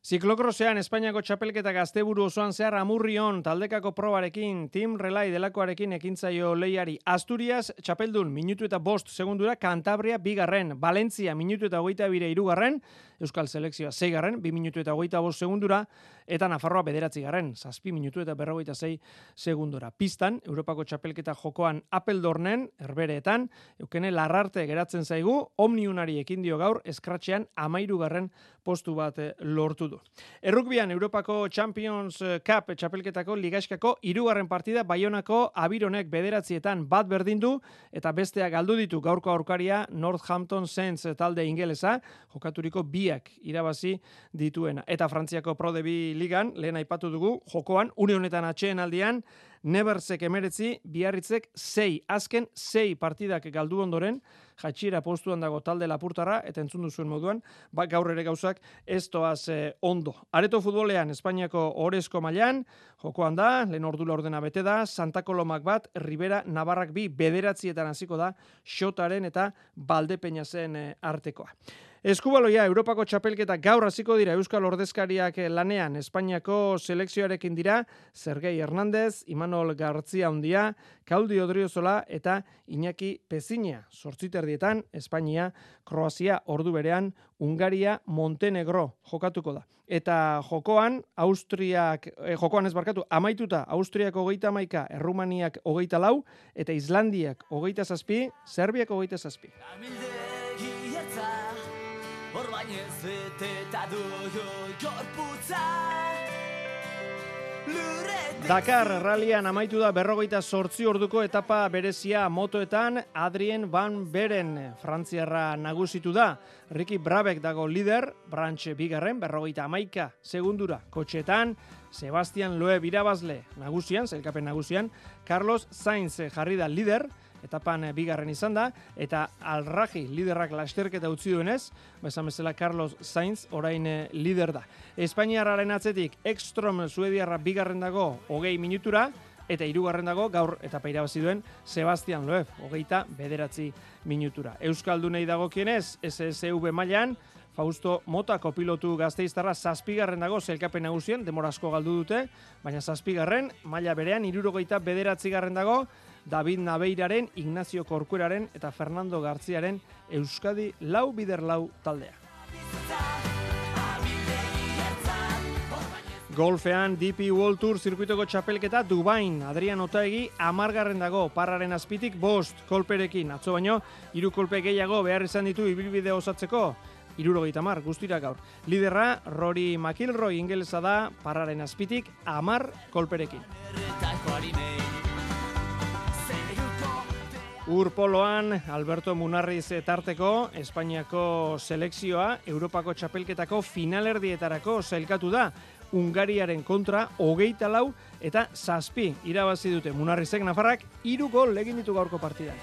Ziklokrosean Espainiako txapelketa gazteburu osoan zehar amurrion taldekako probarekin, Team Relay delakoarekin ekintzaio leiari Asturias, txapeldun minutu eta bost segundura, Cantabria bigarren, Valencia minutu eta hogeita bire irugarren, Euskal Selekzioa zeigarren, bi minutu eta hogeita bost segundura, eta Nafarroa bederatzi garren, zazpi minutu eta berrogeita zei segundura. Pistan, Europako txapelketa jokoan Apeldornen, erbereetan, eukene larrarte geratzen zaigu, omniunari ekin dio gaur, eskratxean amairu garren postu bat eh, lortu du. Errukbian, Europako Champions eh, Cup txapelketako ligaskako irugarren partida, Bayonako abironek bederatzietan bat berdin du, eta bestea galdu ditu gaurko aurkaria Northampton Saints talde ingelesa, jokaturiko biak irabazi dituena. Eta Frantziako Pro de ligan, lehen aipatu dugu, jokoan, une honetan atxeen aldian, Nebersek emeretzi, biarritzek sei, azken sei partidak galdu ondoren, jatxira postuan dago talde lapurtarra, eta entzun duzuen moduan, ba, gaur ere gauzak ez toaz eh, ondo. Areto futbolean, Espainiako orezko mailan jokoan da, lehen ordula ordena bete da, Santa Kolomak bat, Ribera, Navarrak bi, bederatzietan hasiko da, Xotaren eta Baldepeñazen eh, artekoa. Eskubaloia Europako txapelketa gaur hasiko dira Euskal Ordezkariak lanean Espainiako selekzioarekin dira Sergei Hernandez, Imanol Gartzia Undia, Kaudi Odriozola eta Iñaki Pezinea. Sortziterdietan Espainia, Kroazia ordu berean, Ungaria, Montenegro jokatuko da. Eta jokoan, Austriak, eh, jokoan ez barkatu, amaituta Austriak hogeita maika, Errumaniak hogeita lau, eta Islandiak hogeita zazpi, Serbiak hogeita zazpi. Orbainez eta du gorputza Dakar rallian amaitu da berrogeita sortzi orduko etapa berezia motoetan Adrien Van Beren Frantziarra nagusitu da. Ricky Brabek dago lider, Branche Bigarren, berrogeita amaika segundura kotxetan, Sebastian Loe Birabazle nagusian, zelkapen nagusian, Carlos Sainz jarri da lider, etapan eh, bigarren izan da, eta alraji liderrak lasterketa utzi duenez, bezan bezala Carlos Sainz orain eh, lider da. Espainiarraren atzetik, Ekstrom Suediarra bigarren dago hogei minutura, eta hirugarren dago gaur eta irabazi duen Sebastian Loeb, hogeita bederatzi minutura. Euskaldunei dagokienez, SSV mailan, Fausto Mota kopilotu gazteiztarra zazpigarren dago zelkapen nagusien, demorazko galdu dute, baina zazpigarren, maila berean, irurogeita bederatzi dago, David Nabeiraren, Ignacio Corcueraren eta Fernando Garziaren Euskadi lau bider lau taldea. Golfean DP World Tour zirkuitoko txapelketa Dubain, Adrian Otaegi amargarren dago, parraren azpitik bost kolperekin, atzo baino, hiru kolpe gehiago behar izan ditu ibilbide osatzeko, irurogeita mar, guztira gaur. Liderra, Rory McIlroy ingelesa da, parraren azpitik, amar kolperekin. Urpoloan Alberto Munarriz tarteko Espainiako selekzioa Europako txapelketako finalerdietarako zailkatu da. Ungariaren kontra hogeita lau eta zazpi irabazi dute Munarrizek Nafarrak hiru gol egin ditu gaurko partida.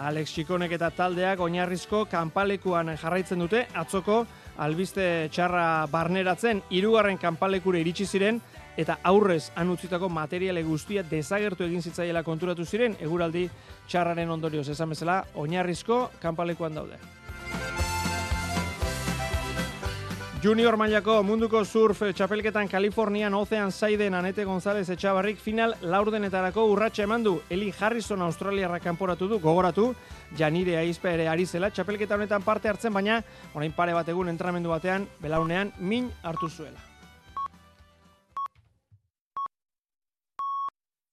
Alex Chikonek eta taldeak oinarrizko kanpalekuan jarraitzen dute atzoko albiste txarra barneratzen hirugarren kanpalekure iritsi ziren eta aurrez han utzitako materiale guztia desagertu egin zitzaiela konturatu ziren eguraldi txarraren ondorioz esan bezala oinarrizko kanpalekuan daude. Junior mailako munduko surf txapelketan Kalifornian Ocean Saiden Anete González Etxabarrik final laurdenetarako urratxe eman du. Eli Harrison Australiarra kanporatu du, gogoratu, Janire Aizpe ere ari zela txapelketa honetan parte hartzen, baina orain pare bat egun entramendu batean, belaunean, min hartu zuela.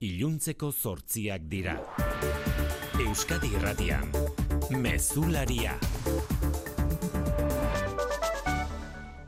Iluntzeko zortziak dira. Euskadi Irratian, Mezularia.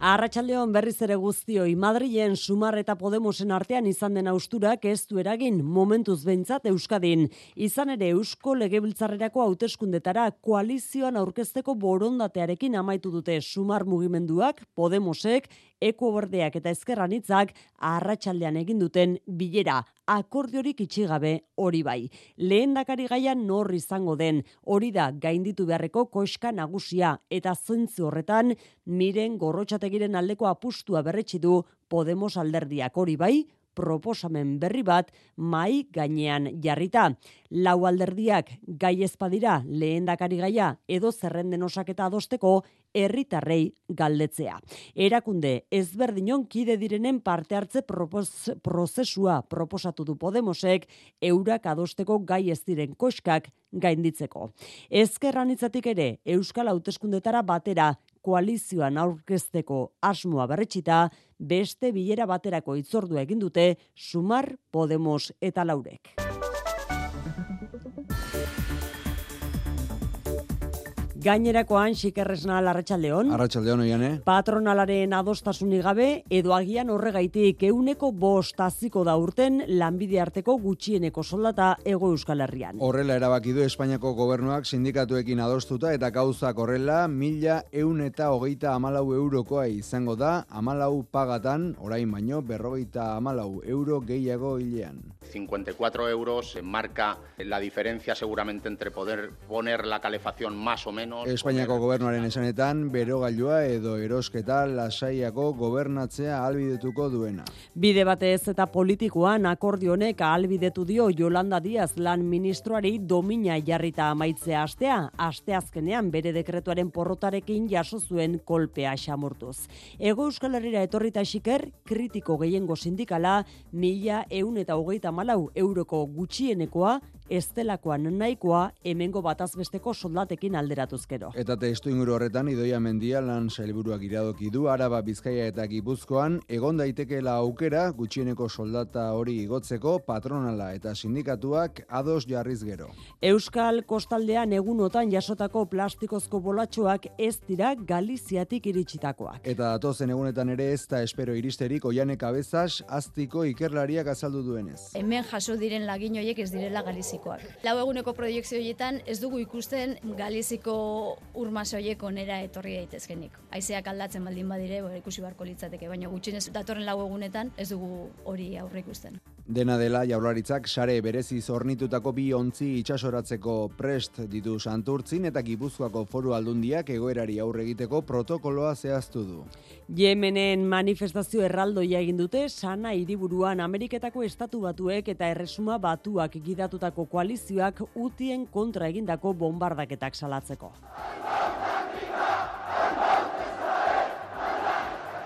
Arratxaldeon berriz ere guztioi Madrilen Sumar eta Podemosen artean izan den austurak ez du eragin momentuz behintzat Euskadin. Izan ere Eusko Legebiltzarrerako hauteskundetara koalizioan aurkezteko borondatearekin amaitu dute Sumar mugimenduak, Podemosek, Eko Berdeak eta Ezkerran hitzak arratsaldean egin duten bilera akordiorik itxigabe hori bai. Lehen dakari nor izango den hori da gainditu beharreko koska nagusia eta zentzu horretan miren gorrotxategiren aldeko apustua berretsi du Podemos alderdiak hori bai, proposamen berri bat mai gainean jarrita. Lau alderdiak gai ezpadira lehendakari gaia edo zerrenden osaketa adosteko herritarrei galdetzea. Erakunde ezberdinon kide direnen parte hartze prozesua proposatu du Podemosek eurak adosteko gai ez diren koskak gainditzeko. Ezkerran itzatik ere Euskal Hauteskundetara batera koalizioan aurkezteko asmoa berretxita, beste bilera baterako itzordua egin dute Sumar Podemos eta Laurek. Gainerakoan xikerresna larratxaldeon. Arratxaldeon oian, eh? Patronalaren adostasunik gabe, edo agian horregaitik euneko bost aziko da urten lanbide arteko gutxieneko soldata ego euskal herrian. Horrela erabaki du Espainiako gobernuak sindikatuekin adostuta eta gauzak horrela mila eun eta hogeita amalau eurokoa izango da amalau pagatan, orain baino berrogeita amalau euro gehiago hilean. 54 euros marca la diferencia seguramente entre poder poner la calefacción más o menos Espainiako gobernuaren esanetan, berogailua edo erosketa lasaiako gobernatzea albidetuko duena. Bide batez eta politikoan akordionek ahalbidetu dio Jolanda Diaz lan ministroari domina jarrita amaitzea astea, asteazkenean bere dekretuaren porrotarekin jaso zuen kolpea xamurtuz. Ego Euskal Herrira etorrita xiker, kritiko gehiengo sindikala, mila eun eta hogeita malau euroko gutxienekoa, estelakoan nahikoa hemengo batazbesteko soldatekin alderatuz gero. Eta testu inguru horretan Idoia Mendia lan sailburuak iradoki du Araba Bizkaia eta Gipuzkoan egon daitekeela aukera gutxieneko soldata hori igotzeko patronala eta sindikatuak ados jarriz gero. Euskal kostaldean egunotan jasotako plastikozko bolatxoak ez dira Galiziatik iritsitakoak. Eta datozen egunetan ere ez da espero iristerik oianek abezaz aztiko ikerlariak azaldu duenez. Hemen jaso diren lagin horiek ez direla Galizikoak. Lau eguneko proiektzio horietan ez dugu ikusten Galiziko urmase horiek onera etorri daitezkenik. Haizeak aldatzen baldin badire, bo, ikusi barko litzateke, baina gutxienez datorren lau egunetan ez dugu hori aurre ikusten. Dena dela jaularitzak sare berezi zornitutako bi ontzi itsasoratzeko prest ditu santurtzin eta gipuzkoako foru aldundiak egoerari aurre egiteko protokoloa zehaztu du. Yemenen manifestazio erraldoia egin dute sana hiriburuan Ameriketako estatu batuek eta erresuma batuak gidatutako koalizioak utien kontra egindako bombardaketak salatzeko.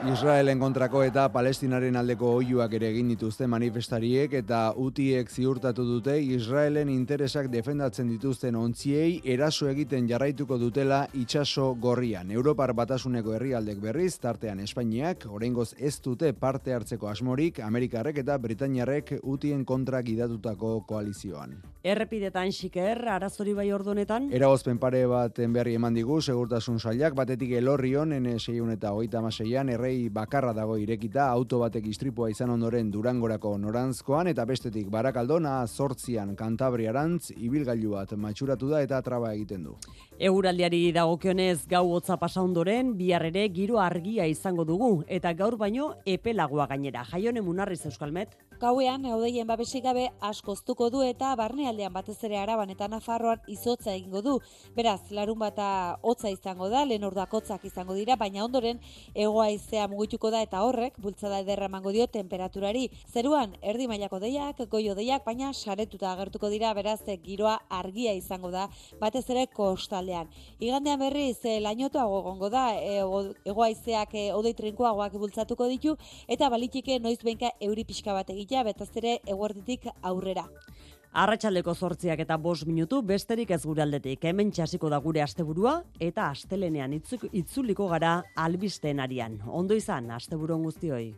Israelen kontrako eta Palestinaren aldeko oiuak ere egin dituzte manifestariek eta utiek ziurtatu dute Israelen interesak defendatzen dituzten ontziei eraso egiten jarraituko dutela itsaso gorrian. Europar batasuneko herrialdek berriz, tartean Espainiak, oraingoz ez dute parte hartzeko asmorik, Amerikarrek eta Britainiarrek utien kontra gidatutako koalizioan. Errepidetan xiker, arazori bai ordonetan? Eragozpen pare baten berri eman digu, segurtasun sailak, batetik elorrion, N6 eta hogeita maseian, errei bakarra dago irekita, auto batek istripua izan ondoren durangorako norantzkoan, eta bestetik barakaldona, sortzian kantabriarantz, ibilgailu bat matxuratu da eta traba egiten du. Euraldiari dagokionez gau hotza pasa ondoren, bihar ere giro argia izango dugu, eta gaur baino epelagoa gainera. Jaione munarriz Euskalmet. Gauean, eudeien babesik gabe askoztuko du eta barnealdean batez ere araban eta nafarroan izotza egingo du. Beraz, larun bata hotza izango da, lehen orduak hotzak izango dira, baina ondoren egoa izea mugituko da eta horrek bultzada ederra emango dio temperaturari. Zeruan, erdi mailako deiak, goio deiak, baina saretuta agertuko dira, beraz, giroa argia izango da, batez ere kostaldean. Igandean berriz, e, lainotoago gongo da, e, egoa izeak e, odei trinkoagoak bultzatuko ditu, eta balitike noiz benka euri pixka bat egitea, betaz ere eguerditik aurrera. Arratxaldeko zortziak eta bos minutu besterik ez gure aldetik. Hemen txasiko da gure asteburua eta astelenean itzuliko gara albisteen arian. Ondo izan, asteburon guztioi.